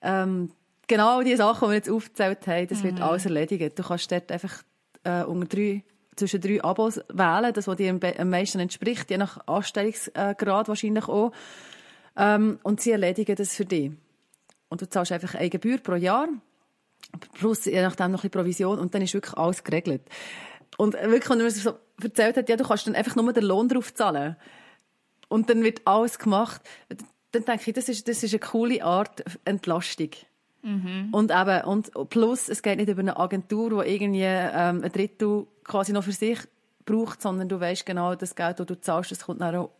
Ähm, genau die Sachen, die wir jetzt aufgezählt haben, das wird alles erledigt. Du kannst dort einfach äh, unter drei, zwischen drei Abos wählen, das, was dir am meisten entspricht, je nach Anstellungsgrad wahrscheinlich auch. Ähm, und sie erledigen das für dich. Und du zahlst einfach eine Gebühr pro Jahr, plus je nachdem noch ein bisschen Provision, und dann ist wirklich alles geregelt. Und wirklich, wenn man so erzählt hat, ja, du kannst dann einfach nur den Lohn drauf zahlen. Und dann wird alles gemacht. Dann denke ich, das ist, das ist eine coole Art Entlastung. Und eben, und plus, es geht nicht über eine Agentur, die irgendwie ähm, ein Drittel quasi noch für sich braucht, sondern du weißt genau, das Geld, das du zahlst, das kommt dann auch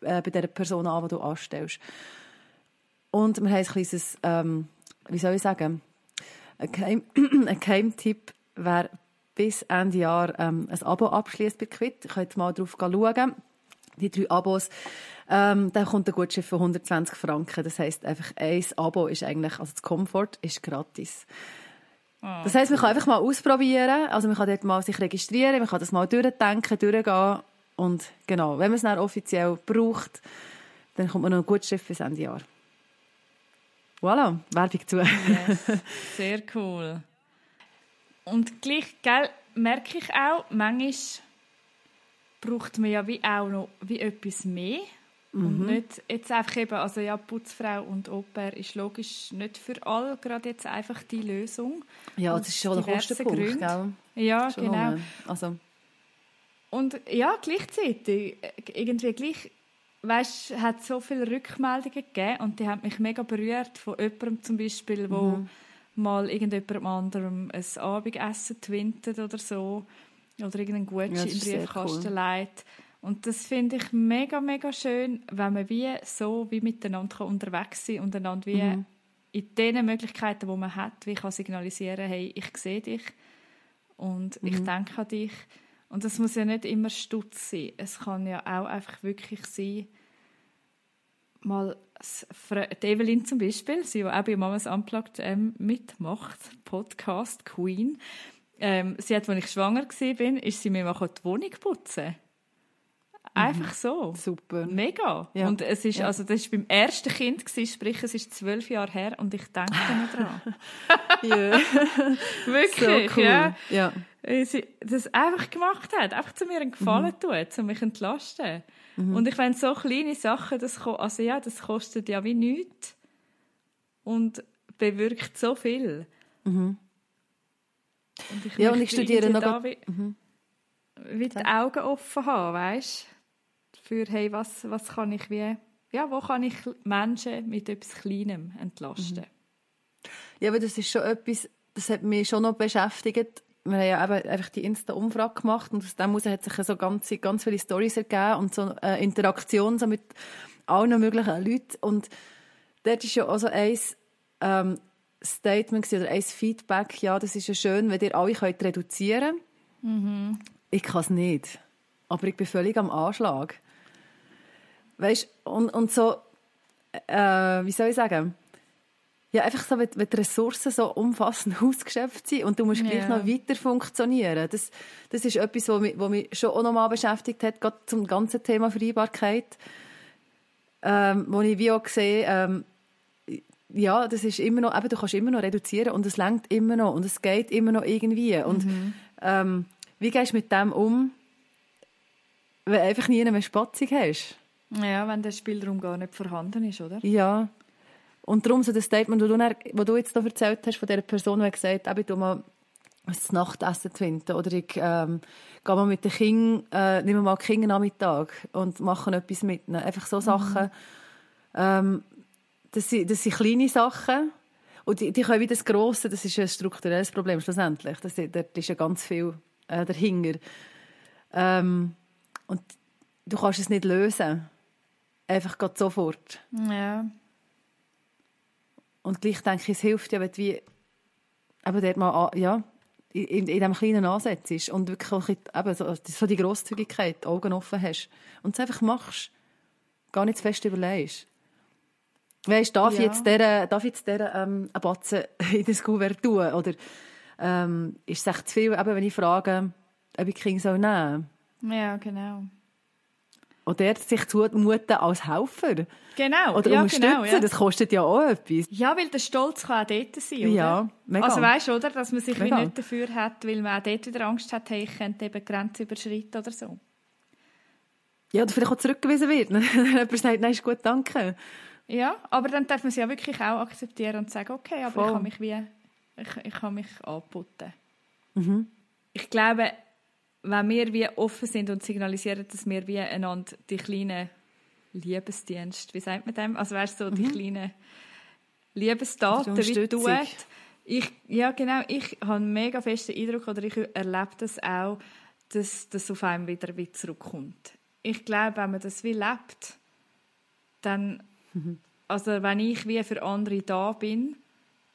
äh, bei der Person an, die du anstellst. Und wir haben ein kleines, ähm, wie soll ich sagen, ein, Geheim ein Geheimtipp wäre bis Ende Jahr ähm, ein Abo abschließt bei Quid. Könnt mal drauf schauen. Die drei Abos. Ähm, dann kommt ein Gutschrift von 120 Franken. Das heisst, einfach ein Abo ist eigentlich, also das Comfort ist gratis. Das heisst, man kann einfach mal ausprobieren. Also man kann dort mal sich registrieren, man kann das mal durchdenken, durchgehen. Und genau, wenn man es dann offiziell braucht, dann kommt man noch ein Gutschrift bis Ende Jahr. Voilà, Werbung zu. Yes. Sehr cool. Und gleich, gell, merke ich auch, manchmal braucht man ja wie auch noch wie etwas mehr Und nicht jetzt einfach eben, also ja, Putzfrau und Oper ist logisch nicht für alle gerade jetzt einfach die Lösung. Ja, das ist schon ein Kostenpunkt, Gründen. gell? Ja, Schon genau. Also, Und ja, gleichzeitig, äh, irgendwie gleich, weißt, hat so viele Rückmeldungen gegeben und die haben mich mega berührt von jemandem zum Beispiel, wo Mhm. mal irgendjemandem anderem ein Abendessen twintet oder so oder irgendeinen Ja, Gutschein das im Briefkasten cool. legt. Und das finde ich mega, mega schön, wenn man wie so wie miteinander unterwegs sein und einander wie Mhm. in den Möglichkeiten, die man hat, wie kann signalisieren, hey, ich sehe dich und ich Mhm. denke an dich. Und das muss ja nicht immer Stutz sein. Es kann ja auch einfach wirklich sein, mal die Evelyn zum Beispiel, sie, die auch bei Mamas Unplugged ähm, mitmacht, Podcast Queen, ähm, sie hat, als ich schwanger war, ist sie mir mal die Wohnung putzen. Einfach so. super. Mega. Ja. Und es ist, Ja. also das war beim ersten Kind, gewesen, sprich es ist zwölf Jahre her und ich denke nicht dran. Ja, so Wirklich, cool. ja. ja. Sie das einfach gemacht hat, einfach zu mir einen Gefallen tun, um mich zu entlasten. Und ich finde, so kleine Sachen, das, also ja, das kostet ja wie nichts und bewirkt so viel. Und ich Ja, und ich studiere noch da wie, wie die Augen offen haben, weißt Für, hey, was, was kann ich wie, ja, wo kann ich Menschen mit etwas Kleinem entlasten? Ja, aber das ist schon etwas, das hat mich schon noch beschäftigt. Wir haben ja eben einfach die Insta-Umfrage gemacht und aus dem heraus hat sich so ganz, ganz viele Storys ergeben und so eine Interaktion so mit allen möglichen Leuten. Und dort ist ja auch so ein ähm, Statement oder ein Feedback, ja, das ist ja schön, wenn ihr alle könnt reduzieren könnt. Ich kann es nicht. Aber ich bin völlig am Anschlag. Weißt und, und so, äh, wie soll ich sagen? Ja, einfach so, wenn, wenn die Ressourcen so umfassend ausgeschöpft sind und du musst gleich Ja. noch weiter funktionieren. Das, das ist etwas, was mich, was mich schon auch noch mal beschäftigt hat, gerade zum ganzen Thema Vereinbarkeit. Ähm, wo ich wie auch sehe, ähm, ja, das ist immer noch, eben, du kannst immer noch reduzieren und es lenkt immer noch und es geht immer noch irgendwie. Und ähm, wie gehst du mit dem um, wenn du einfach nie mehr Spatzung hast? Ja, wenn der Spielraum gar nicht vorhanden ist, oder? Ja. Und darum so das Statement, das du, das du jetzt noch erzählt hast von dieser Person, die gesagt hat, ich tu mal das Nachtessen finden oder ich ähm, gehe mal mit den Kindern, äh, nehme mal die Kinder Nachmittag und mache etwas mit ihnen. Einfach so Sachen. Ähm, das, sind, das sind kleine Sachen und die, die können wie das Grosse, das ist ein strukturelles Problem schlussendlich. Das, da ist ja ganz viel äh, dahinter. Ähm, und du kannst es nicht lösen. Einfach grad sofort. Ja. Und gleich denke ich, es hilft ja, wenn du wie, eben dort mal, ja, in, in diesem kleinen Ansatz ist und wirklich auch eben so, so die Grosszügigkeit, die Augen offen hast und es einfach machst. Gar nicht zu fest überlegst. Weißt, darf, Ja. ich jetzt der, darf ich jetzt der ähm, einen Batzen in das Kuvert tun? Oder ähm, ist es echt zu viel, eben, wenn ich frage, ob ich Kinder soll nehmen Ja, genau. Oder sich zumuten als Helfer. Genau, Oder ja, unterstützen, genau, ja. das kostet ja auch etwas. Ja, weil der Stolz kann auch dort sein, oder? Ja, mega. Also weißt du, oder, dass man sich Mega. nicht dafür hat, weil man auch dort wieder Angst hat, hey, ich könnte eben Grenzen überschreiten oder so. Ja, oder vielleicht auch zurückgewiesen wird. Jemand sagt, nein, ist gut, danke. Ja, aber dann darf man es ja wirklich auch akzeptieren und sagen, okay, aber Voll. ich kann mich wie, ich, ich kann mich anputten. Mhm. Ich glaube, wenn wir wie offen sind und signalisieren, dass wir wie einander die kleinen Liebesdienst, wie sagt man dem? Also du, so die kleinen Liebestaten Also die wie. Unterstützung. Ich, ja, genau. Ich habe einen mega festen Eindruck, oder ich erlebe das auch, dass das auf einem wieder, wieder zurückkommt. Ich glaube, wenn man das wie lebt, dann, also wenn ich wie für andere da bin,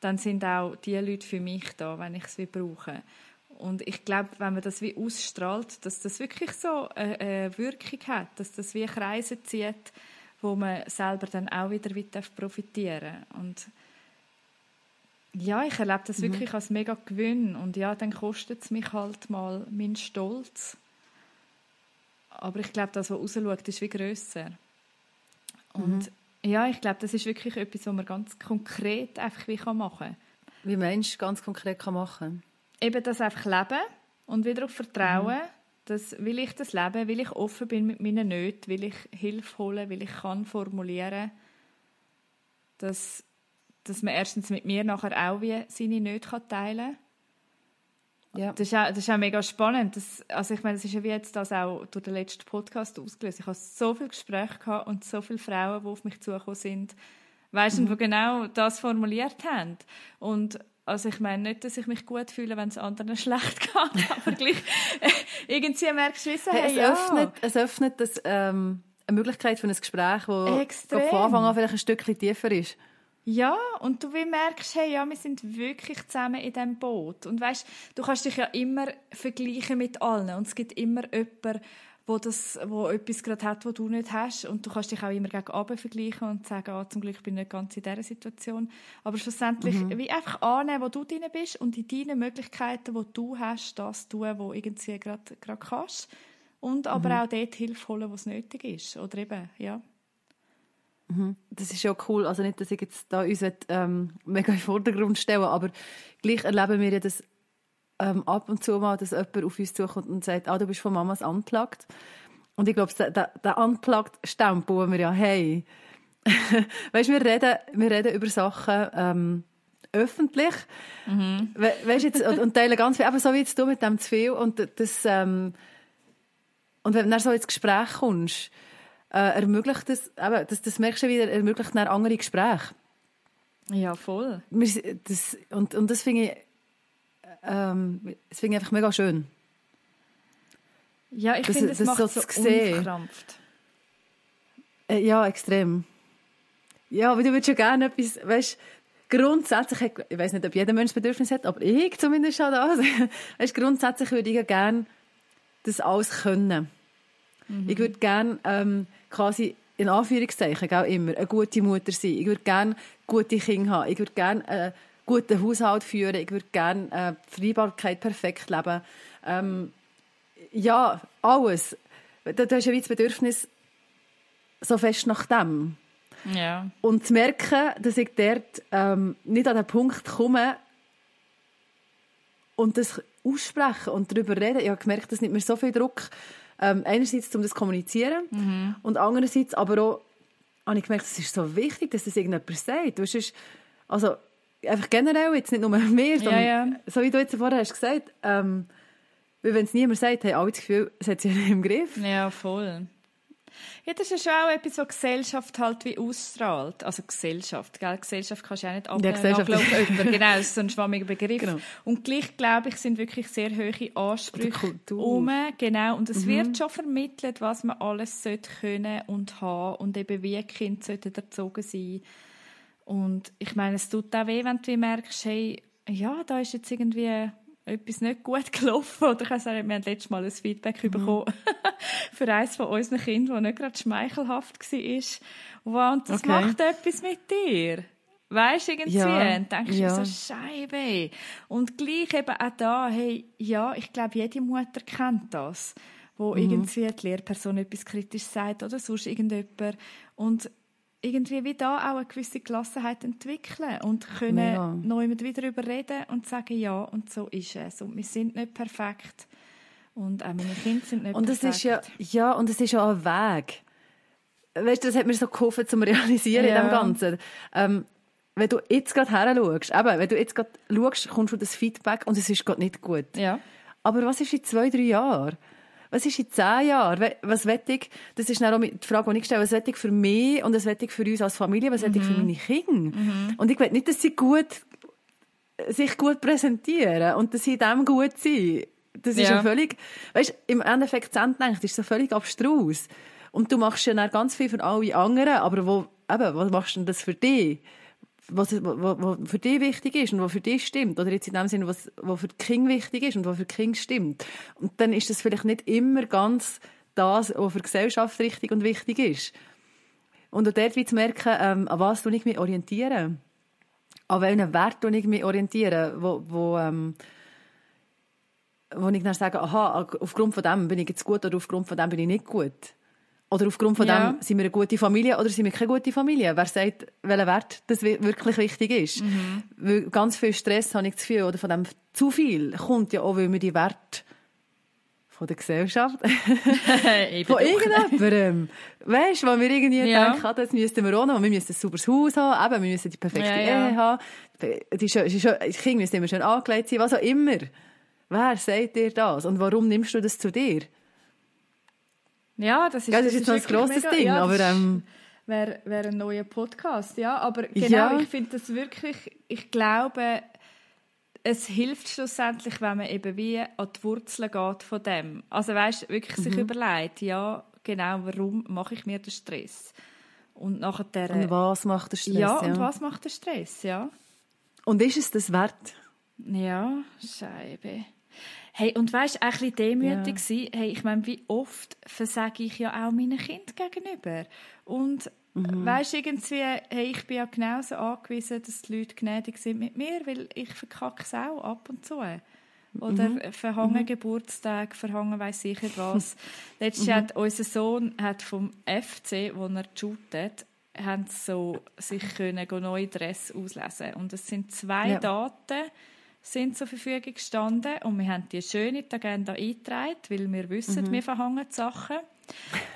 dann sind auch die Leute für mich da, wenn ich es wie brauche. Und ich glaube, wenn man das wie ausstrahlt, dass das wirklich so eine, eine Wirkung hat, dass das wie Kreise zieht, wo man selber dann auch wieder weiter profitieren darf. Und ja, ich erlebe das wirklich als mega Gewinn. Und ja, dann kostet es mich halt mal meinen Stolz. Aber ich glaube, das, was rausschaut, ist wie grösser. Und ja, ich glaube, das ist wirklich etwas, was man ganz konkret einfach wie machen kann. Wie Mensch ganz konkret kann machen Eben das einfach leben und wieder auf Vertrauen, dass, will ich das leben, will ich offen bin mit meinen Nöten, will ich Hilfe holen, will ich kann formulieren, dass, dass man erstens mit mir nachher auch wie seine Nöte teilen kann ja. Das, ist auch, das ist auch mega spannend. Das, also ich meine, das ist ja wie jetzt das auch durch den letzten Podcast ausgelöst. Ich habe so viele Gespräche gehabt und so viele Frauen, die auf mich zugekommen sind, weißt mhm. die genau das formuliert haben. Und also ich meine nicht, dass ich mich gut fühle, wenn es anderen schlecht geht, aber gleich irgendwie merkst du, hey, hey, es, ja. öffnet, es öffnet das, ähm, eine Möglichkeit für ein Gespräch, das von Anfang an vielleicht ein Stückchen tiefer ist. Ja, und du wie merkst, hey, ja, wir sind wirklich zusammen in diesem Boot. Und weißt, du kannst dich ja immer vergleichen mit allen. Und es gibt immer jemanden, wo, das, wo etwas gerade hat, was du nicht hast. Und du kannst dich auch immer gegen oben vergleichen und sagen, ah, zum Glück bin ich nicht ganz in dieser Situation. Aber schlussendlich mhm. wie einfach annehmen, wo du drin bist und in deinen Möglichkeiten, die du hast, das tun, was irgendwie gerade, gerade kannst. Und aber mhm. auch dort Hilfe holen, was nötig ist. Oder eben, ja. Mhm. Das ist ja cool. Also nicht, dass ich jetzt da uns ähm, mega in den Vordergrund stelle, aber gleich erleben wir ja das ähm, ab und zu mal, dass jemand auf uns zukommt und sagt, ah, du bist von Mamas anklagt. Und ich glaube, der, der, der Anklagt-Stempel, den wir ja haben, weißt, wir reden, wir reden über Sachen ähm, öffentlich, mhm. We weißt, jetzt, und, und teilen ganz viel, eben so wie jetzt du mit dem zu viel und das, ähm, und wenn du dann so ins Gespräch kommst, äh, ermöglicht das, eben, das, das merkst du wieder, ermöglicht dann andere Gespräche. Ja, voll. Das, und, und das finde ich, ähm, das finde ich einfach mega schön. Ja, ich finde, das macht so, so unverkrampft. Äh, ja, extrem. Ja, aber du würdest ja gerne etwas, weißt grundsätzlich, ich weiß nicht, ob jeder Mensch Bedürfnis hat, aber ich zumindest schon das. weißt, grundsätzlich würde ich ja gerne das alles können. Mhm. Ich würde gerne ähm, quasi in Anführungszeichen auch immer eine gute Mutter sein. Ich würde gerne gute Kinder haben. Ich würde gerne einen guten Haushalt führen. Ich würde gerne äh, die Freibarkeit perfekt leben. Ähm, ja, alles. Du, du hast ja wie das Bedürfnis so fest nach dem. Ja. Und zu merken, dass ich dort ähm, nicht an den Punkt komme und das aussprechen und darüber reden. Ich habe gemerkt, dass nicht mehr so viel Druck ähm, einerseits, um das zu kommunizieren mhm. und andererseits aber auch, habe ich gemerkt, es ist so wichtig, dass das irgendjemand sagt. Du ist, also, einfach generell, jetzt nicht nur mir, sondern ja, ja. so wie du jetzt vorher hast gesagt, ähm, weil wenn es niemand sagt, haben alle das Gefühl, es hat sich im Griff. Ja, voll. Ja, das ist schon auch etwas, was Gesellschaft halt wie ausstrahlt. Also Gesellschaft, gell? Gesellschaft kannst du ja nicht abnehmen. Ja, genau, das ist so ein schwammiger Begriff. Genau. Und gleich, glaube ich, sind wirklich sehr hohe Ansprüche um. Genau, und es mhm. wird schon vermittelt, was man alles sollte können und haben und eben wie Kind sollte erzogen sein. Und ich meine, es tut auch weh, wenn du merkst, hey, ja, da ist jetzt irgendwie etwas nicht gut gelaufen. Oder ich kann sagen, wir haben letztes Mal ein Feedback mhm. bekommen für eines von unseren Kindern, das nicht gerade schmeichelhaft war. Und das okay. macht etwas mit dir. Weißt du, irgendwie? Ja, und denkst du ja. so, Scheibe. Und gleich eben auch da, hey, ja, ich glaube, jede Mutter kennt das. Wo mhm. irgendwie die Lehrperson etwas kritisch sagt oder sonst irgendjemand. Und irgendwie wie da auch eine gewisse Gelassenheit entwickeln und können ja. noch immer wieder darüber reden und sagen, ja, und so ist es. Und wir sind nicht perfekt. Und auch meine Kinder sind nicht und perfekt. ist ja, ja, und es ist ja ein Weg. Weißt du, das hat mir so geholfen, zum Realisieren ja. in dem Ganzen. Ähm, wenn du jetzt gerade her schaust, eben, wenn du jetzt gerade schaust, kommst du das Feedback und es ist gerade nicht gut. Ja. Aber was ist in zwei, drei Jahren? Was ist in zehn Jahren? Was will ich, das ist auch die Frage, die ich stelle, was will ich für mich und was will ich für uns als Familie, was will ich für mhm. meine Kinder? Mhm. Und ich will nicht, dass sie gut, sich gut präsentieren und dass sie in dem gut sind. Das ist ja, ja völlig, weißt, im Endeffekt denkt, ist so völlig abstrus. Und du machst ja dann ganz viel für alle anderen, aber wo, eben, was machst du denn das für dich? Was, was, was für dich wichtig ist und was für dich stimmt. Oder jetzt in dem Sinne, was, was für die Kinder wichtig ist und was für die Kinder stimmt. Und dann ist das vielleicht nicht immer ganz das, was für die Gesellschaft richtig und wichtig ist. Und auch dort wie zu merken, ähm, an was ich mich orientieren. An welchen Wert ich mich orientieren, wo, wo, ähm, wo ich dann sage, aha, aufgrund von dem bin ich jetzt gut oder aufgrund von dem bin ich nicht gut. Oder aufgrund von ja. dem, sind wir eine gute Familie oder sind wir keine gute Familie? Wer sagt, welcher Wert das wirklich wichtig ist? Mhm. Weil ganz viel Stress, habe ich das Gefühl, oder von dem zu viel, kommt ja auch, weil wir die Werte von der Gesellschaft, von irgendjemandem. Weißt du, wo wir irgendwie Ja. denken, ah, das müssten wir auch noch, wir müssen ein sauberes Haus haben, eben, wir müssen die perfekte Ja, ja. Ehe haben, die, schön- die, schön- die Kinder müssen immer schön angelegt sein, was auch immer. Wer sagt dir das? Und warum nimmst du das zu dir? Ja, das ist, Ja, das ist jetzt ein grosses mega- Ding, ja, aber, ähm, Wäre wär ein neuer Podcast, ja. Aber genau, Ja. ich finde das wirklich, ich glaube, es hilft schlussendlich, wenn man eben wie an die Wurzeln geht von dem. Also weißt, wirklich Mhm. sich überlegt, ja, genau, warum mache ich mir den Stress? Und nachher der, Und was macht der Stress? ja, und was macht den Stress, ja? Und ist es das wert? Ja, Scheibe. Hey, und weißt du, ein bisschen demütig Ja. sein, hey, ich meine, wie oft versage ich ja auch meinen Kind gegenüber. Und Mhm. weißt du, irgendwie, hey, ich bin ja genauso angewiesen, dass die Leute gnädig sind mit mir, weil ich verkacke es auch ab und zu. Oder Mhm. verhangen Geburtstag, verhangen weiss ich nicht was. Letztes Mhm. Jahr hat unser Sohn hat vom FC, wo er shootet, haben so sich können go neue Dress auslesen und es sind zwei Ja. Daten sind zur Verfügung gestanden und wir haben die schön in die Agenda eingetragen, weil wir wissen, Mhm. wir verhangen die Sachen.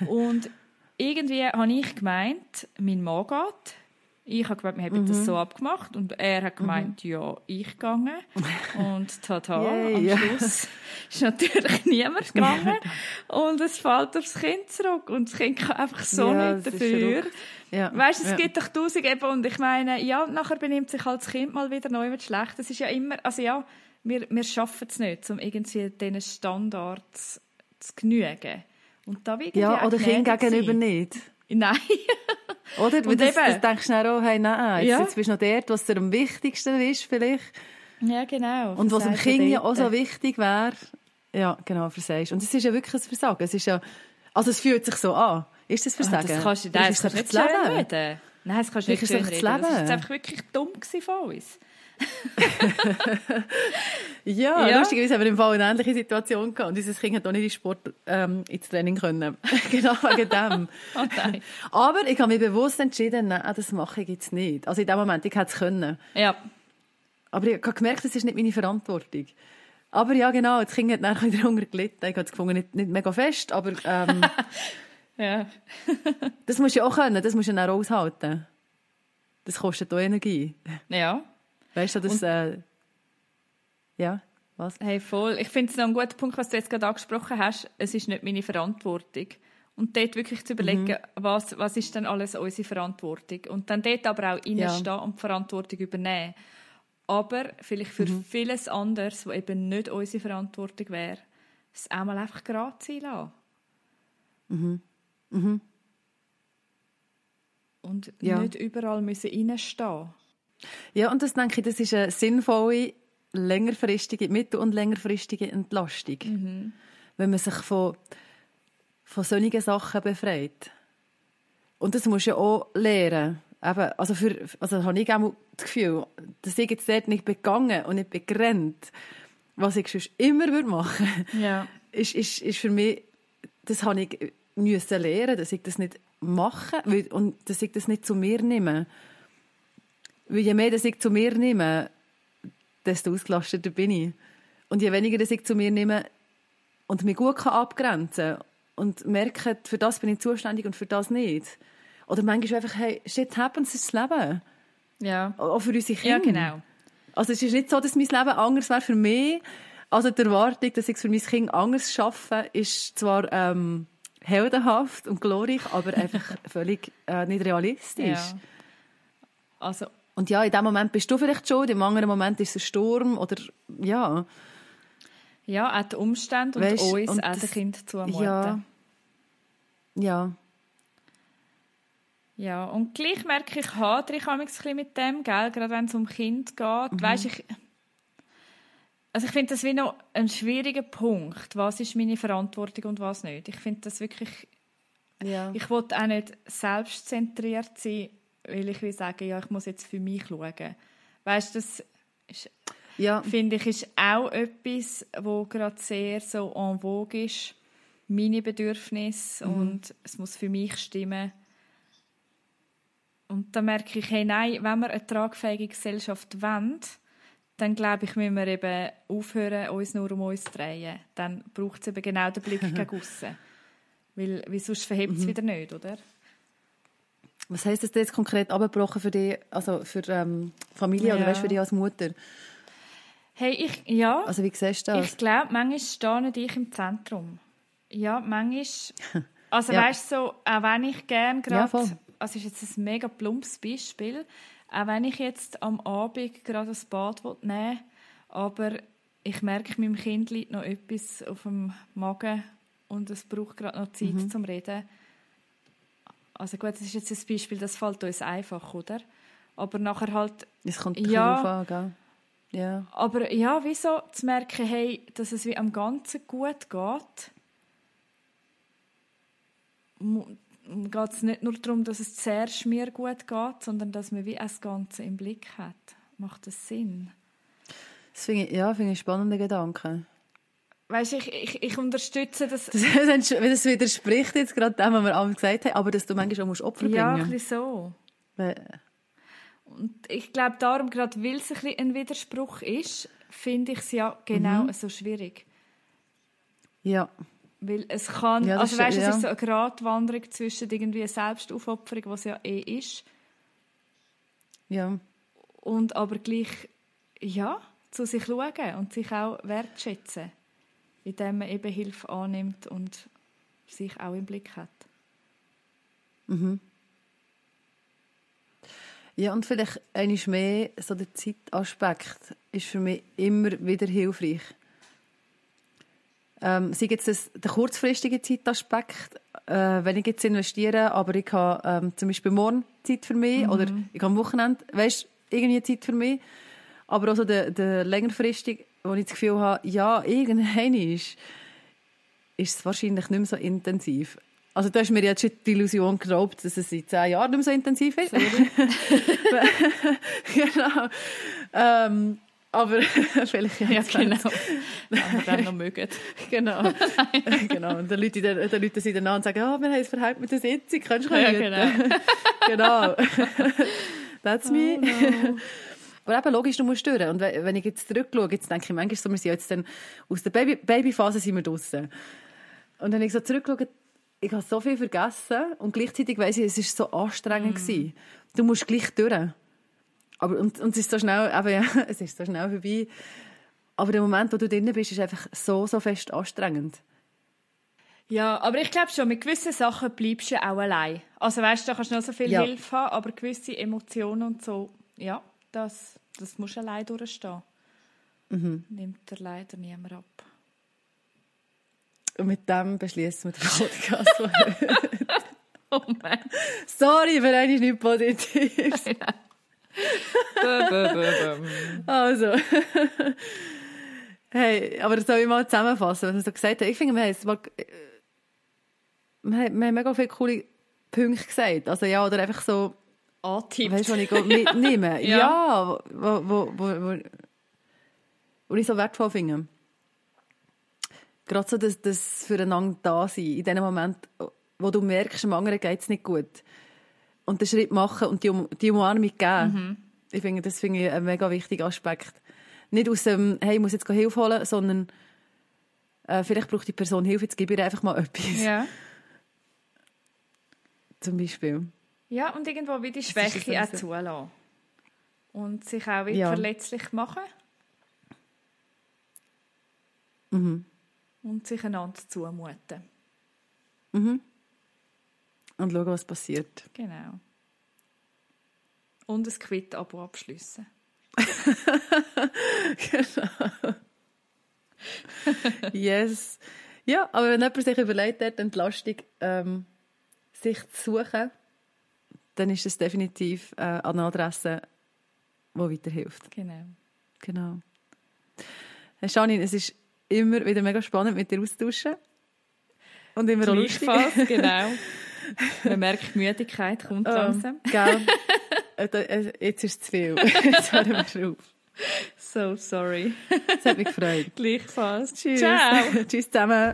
Und irgendwie habe ich gemeint, mein Mann geht. Ich habe gemeint, wir haben Mhm. das so abgemacht und er hat gemeint, ja, ich gegangen. Und tata, Yay, am ja. Schluss ist natürlich niemand gegangen und es fällt aufs Kind zurück und das Kind kann einfach so Ja, nicht dafür. Ja. Weißt du, es ja. gibt doch tausend eben und ich meine, ja, nachher benimmt sich halt das Kind mal wieder neu mit schlecht. Das ist ja immer, also ja, wir, wir schaffen es nicht, um irgendwie diesen Standards zu genügen. Und da ja, oder Kind gegenüber sein. nicht. Nein. Oder? Weil das, das denkst du dann auch, hey, nein, jetzt, Ja. jetzt bist du noch dort, was dir am wichtigsten ist vielleicht. Ja, genau. Und was dem Kind ja auch so wichtig wäre. Ja, genau, versagst. Und es ist ja wirklich ein Versagen. Es ist ja, also es fühlt sich so an. Ist das Ah, Versagen? Das kannst du, nein, ist das kannst du nicht schön Leben? reden. Nein, das kannst du nicht schön es reden. das war einfach wirklich dumm von uns. Ja, Ja. lustigerweise haben wir im Fall eine ähnliche Situation gehabt. Und unser Kind hat auch nicht in Sport, ähm, ins Training können. genau wegen dem. Oh nein. Aber ich habe mich bewusst entschieden, nein, das mache ich jetzt nicht. Also in dem Moment, ich hätte es können. Ja. Aber ich habe gemerkt, das ist nicht meine Verantwortung. Aber ja, genau, das Kind hat dann wieder Hunger gelitten. Ich habe es gefunden, nicht, nicht mega fest, aber ähm, Ja. das musst du ja auch können, das musst du dann auch aushalten. Das kostet auch Energie. Ja. Weißt du, das... Äh, ja, was? Hey, voll. Ich finde es noch ein guter Punkt, was du jetzt gerade angesprochen hast. Es ist nicht meine Verantwortung. Und dort wirklich zu überlegen, Mhm. was, was ist denn alles unsere Verantwortung? Und dann dort aber auch reinstehen und die Verantwortung übernehmen. Aber vielleicht für Mhm. vieles anderes, was eben nicht unsere Verantwortung wäre, es auch mal einfach gerade sein lassen. Und Ja. nicht überall müssen reinstehen Ja, und das denke ich, das ist eine sinnvolle, längerfristige, mittel- und längerfristige Entlastung. Wenn man sich von, von solchen Sachen befreit. Und das muss ja auch lernen. Eben, also, für, also habe ich auch das Gefühl, dass ich jetzt dort nicht begangen und nicht begrenzt, was ich sonst immer würde machen Ja. ist, ist, ist für mich, das habe ich müssen lernen, dass ich das nicht mache weil- und dass ich das nicht zu mir nehme. Weil je mehr dass ich zu mir nehme, desto ausgelasteter bin ich. Und je weniger dass ich zu mir nehme und mich gut kann abgrenzen und merke, für das bin ich zuständig und für das nicht. Oder manchmal einfach, hey, shit happens, ist das Leben. Ja. Auch für unsere Kinder. Ja, genau. Also es ist nicht so, dass mein Leben anders wäre für mich. Also die Erwartung, dass ich es für mein Kind anders schaffe, ist zwar ähm, heldenhaft und glorreich, aber einfach völlig äh, nicht realistisch. Ja. Also, Und ja, in dem Moment bist du vielleicht schuld, im anderen Moment ist es ein Sturm oder ja. ja, auch die Umstände und Weisst, uns und auch das- den Kind zumuten. Ja. Ja. Ja, und gleich merke ich, hadere ich ein bisschen mit dem, gell? gerade wenn es um Kind geht. Mhm. Weisst, ich, also ich finde das wie noch ein schwieriger Punkt. Was ist meine Verantwortung und was nicht? Ich finde das wirklich, ja. ich will auch nicht selbstzentriert sein, weil ich will sagen, ja, ich muss jetzt für mich schauen. Weißt du, das ist, Ja. finde ich, ist auch etwas, wo gerade sehr so en vogue ist. Meine Bedürfnisse Mhm. und es muss für mich stimmen. Und da merke ich, hey, nein, wenn wir eine tragfähige Gesellschaft wollen, dann glaube ich, müssen wir eben aufhören, uns nur um uns zu drehen. Dann braucht es eben genau den Blick gegen aussen. Weil, weil sonst verhebt es mhm. wieder nicht, oder? Was heisst das jetzt konkret abgebrochen für dich, also für ähm, Familie ja. oder weißt, für dich als Mutter? Hey, ich, ja. Also wie siehst du das? Ich glaube, manchmal stehe ich im Zentrum. Ja, manchmal... Also ja. weißt du, so, auch wenn ich gerne gerade... Ja, also ist jetzt ein mega plumpes Beispiel, auch wenn ich jetzt am Abend gerade ein Bad nehmen will, aber ich merke, meinem Kind liegt noch etwas auf dem Magen und es braucht gerade noch Zeit mhm. zum Reden. Also gut, das ist jetzt ein Beispiel, das fällt uns einfach, oder? Aber nachher halt... Es kommt ja, an, Ja. Aber ja, wieso zu merken, hey, dass es wie am Ganzen gut geht, geht es nicht nur darum, dass es zuerst mir gut geht, sondern dass man wie das Ganze im Blick hat. Macht das Sinn? Das finde ich, ja, finde ich spannende Gedanken. Weißt, ich, ich, ich unterstütze das. das. Das widerspricht jetzt gerade dem, was wir alle gesagt haben, aber dass du manchmal auch musst Opfer bringen Ja, ein bisschen so. Und ich glaube, darum, gerade weil es ein, bisschen ein Widerspruch ist, finde ich es ja genau mhm. so schwierig. Ja. Weil es kann, ja, also weißt, ja. es ist so eine Gratwanderung zwischen irgendwie Selbstaufopferung, was ja eh ist. Ja. Und aber gleich, ja, zu sich schauen und sich auch wertschätzen indem man eben Hilfe annimmt und sich auch im Blick hat. Mhm. Ja, und vielleicht eines mehr, so der Zeitaspekt ist für mich immer wieder hilfreich. Ähm, sei jetzt das, der kurzfristige Zeitaspekt, äh, wenn ich jetzt investiere, aber ich habe ähm, zum Beispiel morgen Zeit für mich mhm. oder ich habe am Wochenende, weißt, irgendwie Zeit für mich, aber auch so der, der längerfristige, wo ich das Gefühl habe, ja, irgendwann ist, ist es wahrscheinlich nicht mehr so intensiv. Also du hast mir jetzt schon die Illusion geraubt, dass es seit zehn Jahren nicht mehr so intensiv ist. genau. Ähm, aber vielleicht ja, genau. Aber dann noch mögen. genau. genau. Und dann Leute, dann, dann Leute sind danach und sagen, oh, wir haben es verhalten mit der Sitzung, kannst du ja, genau. genau. That's oh, me. No. Aber eben, logisch, du musst stören. Und wenn ich jetzt zurückschaue, jetzt denke ich manchmal so, wir sind jetzt dann, aus der Baby Babyphase sind wir draußen. Und wenn ich so zurückschaue, ich habe so viel vergessen und gleichzeitig weiss ich, es war so anstrengend. Mm. Gewesen. Du musst gleich durch. Aber, und, und es ist so schnell, eben, ja, es ist so schnell vorbei. Aber der Moment, wo du drin bist, ist einfach so, so fest anstrengend. Ja, aber ich glaube schon, mit gewissen Sachen bleibst du auch allein. Also weißt du, da kannst du noch so viel ja. Hilfe haben, aber gewisse Emotionen und so, ja, das, das musst du allein durchstehen. Mhm. Nimmt dir leider niemand ab. Und mit dem beschließen wir den Podcast. oh Mann. Sorry, wir haben nicht positiv. also. hey, aber soll ich mal zusammenfassen, was du so gesagt hast? Ich finde, wir haben, mal, äh, wir haben mega viele coole Punkte gesagt. Also ja, oder einfach so antippt. Weißt du, was ich mitnehme? ja. ja, wo, wo, wo, wo, wo ich so wertvoll finde. Gerade so das, das füreinander da sein, in dem Moment, wo du merkst, dem anderen geht es nicht gut. Und den Schritt machen und die, die Umarmung geben. Mhm. Ich finde, das finde ich ein mega wichtiger Aspekt. Nicht aus dem, hey, ich muss jetzt Hilfe holen, sondern äh, vielleicht braucht die Person Hilfe, jetzt gebe ich ihr einfach mal etwas. Ja. Zum Beispiel. Ja, und irgendwo wie die Schwäche auch zulassen. Und sich auch wieder ja. verletzlich machen. Mhm. Und sich einander zumuten. Mhm. Und schauen, was passiert. Genau. Und ein Quit-Abo abschliessen. genau. yes. Ja, aber wenn jemand sich überlegt hat, Entlastung ähm, sich zu suchen, dann ist es definitiv äh, eine Adresse, die weiterhilft. Genau. Genau. Janine, es ist immer wieder mega spannend, mit dir auszutauschen. Und immer auch lustig. genau. Man merkt, die Müdigkeit kommt oh, langsam. Gell? Äh, äh, jetzt ist es zu viel. Jetzt hören wir auf. So sorry. Es hat mich gefreut. Gleichfalls. Tschüss. Ciao. Tschüss zusammen.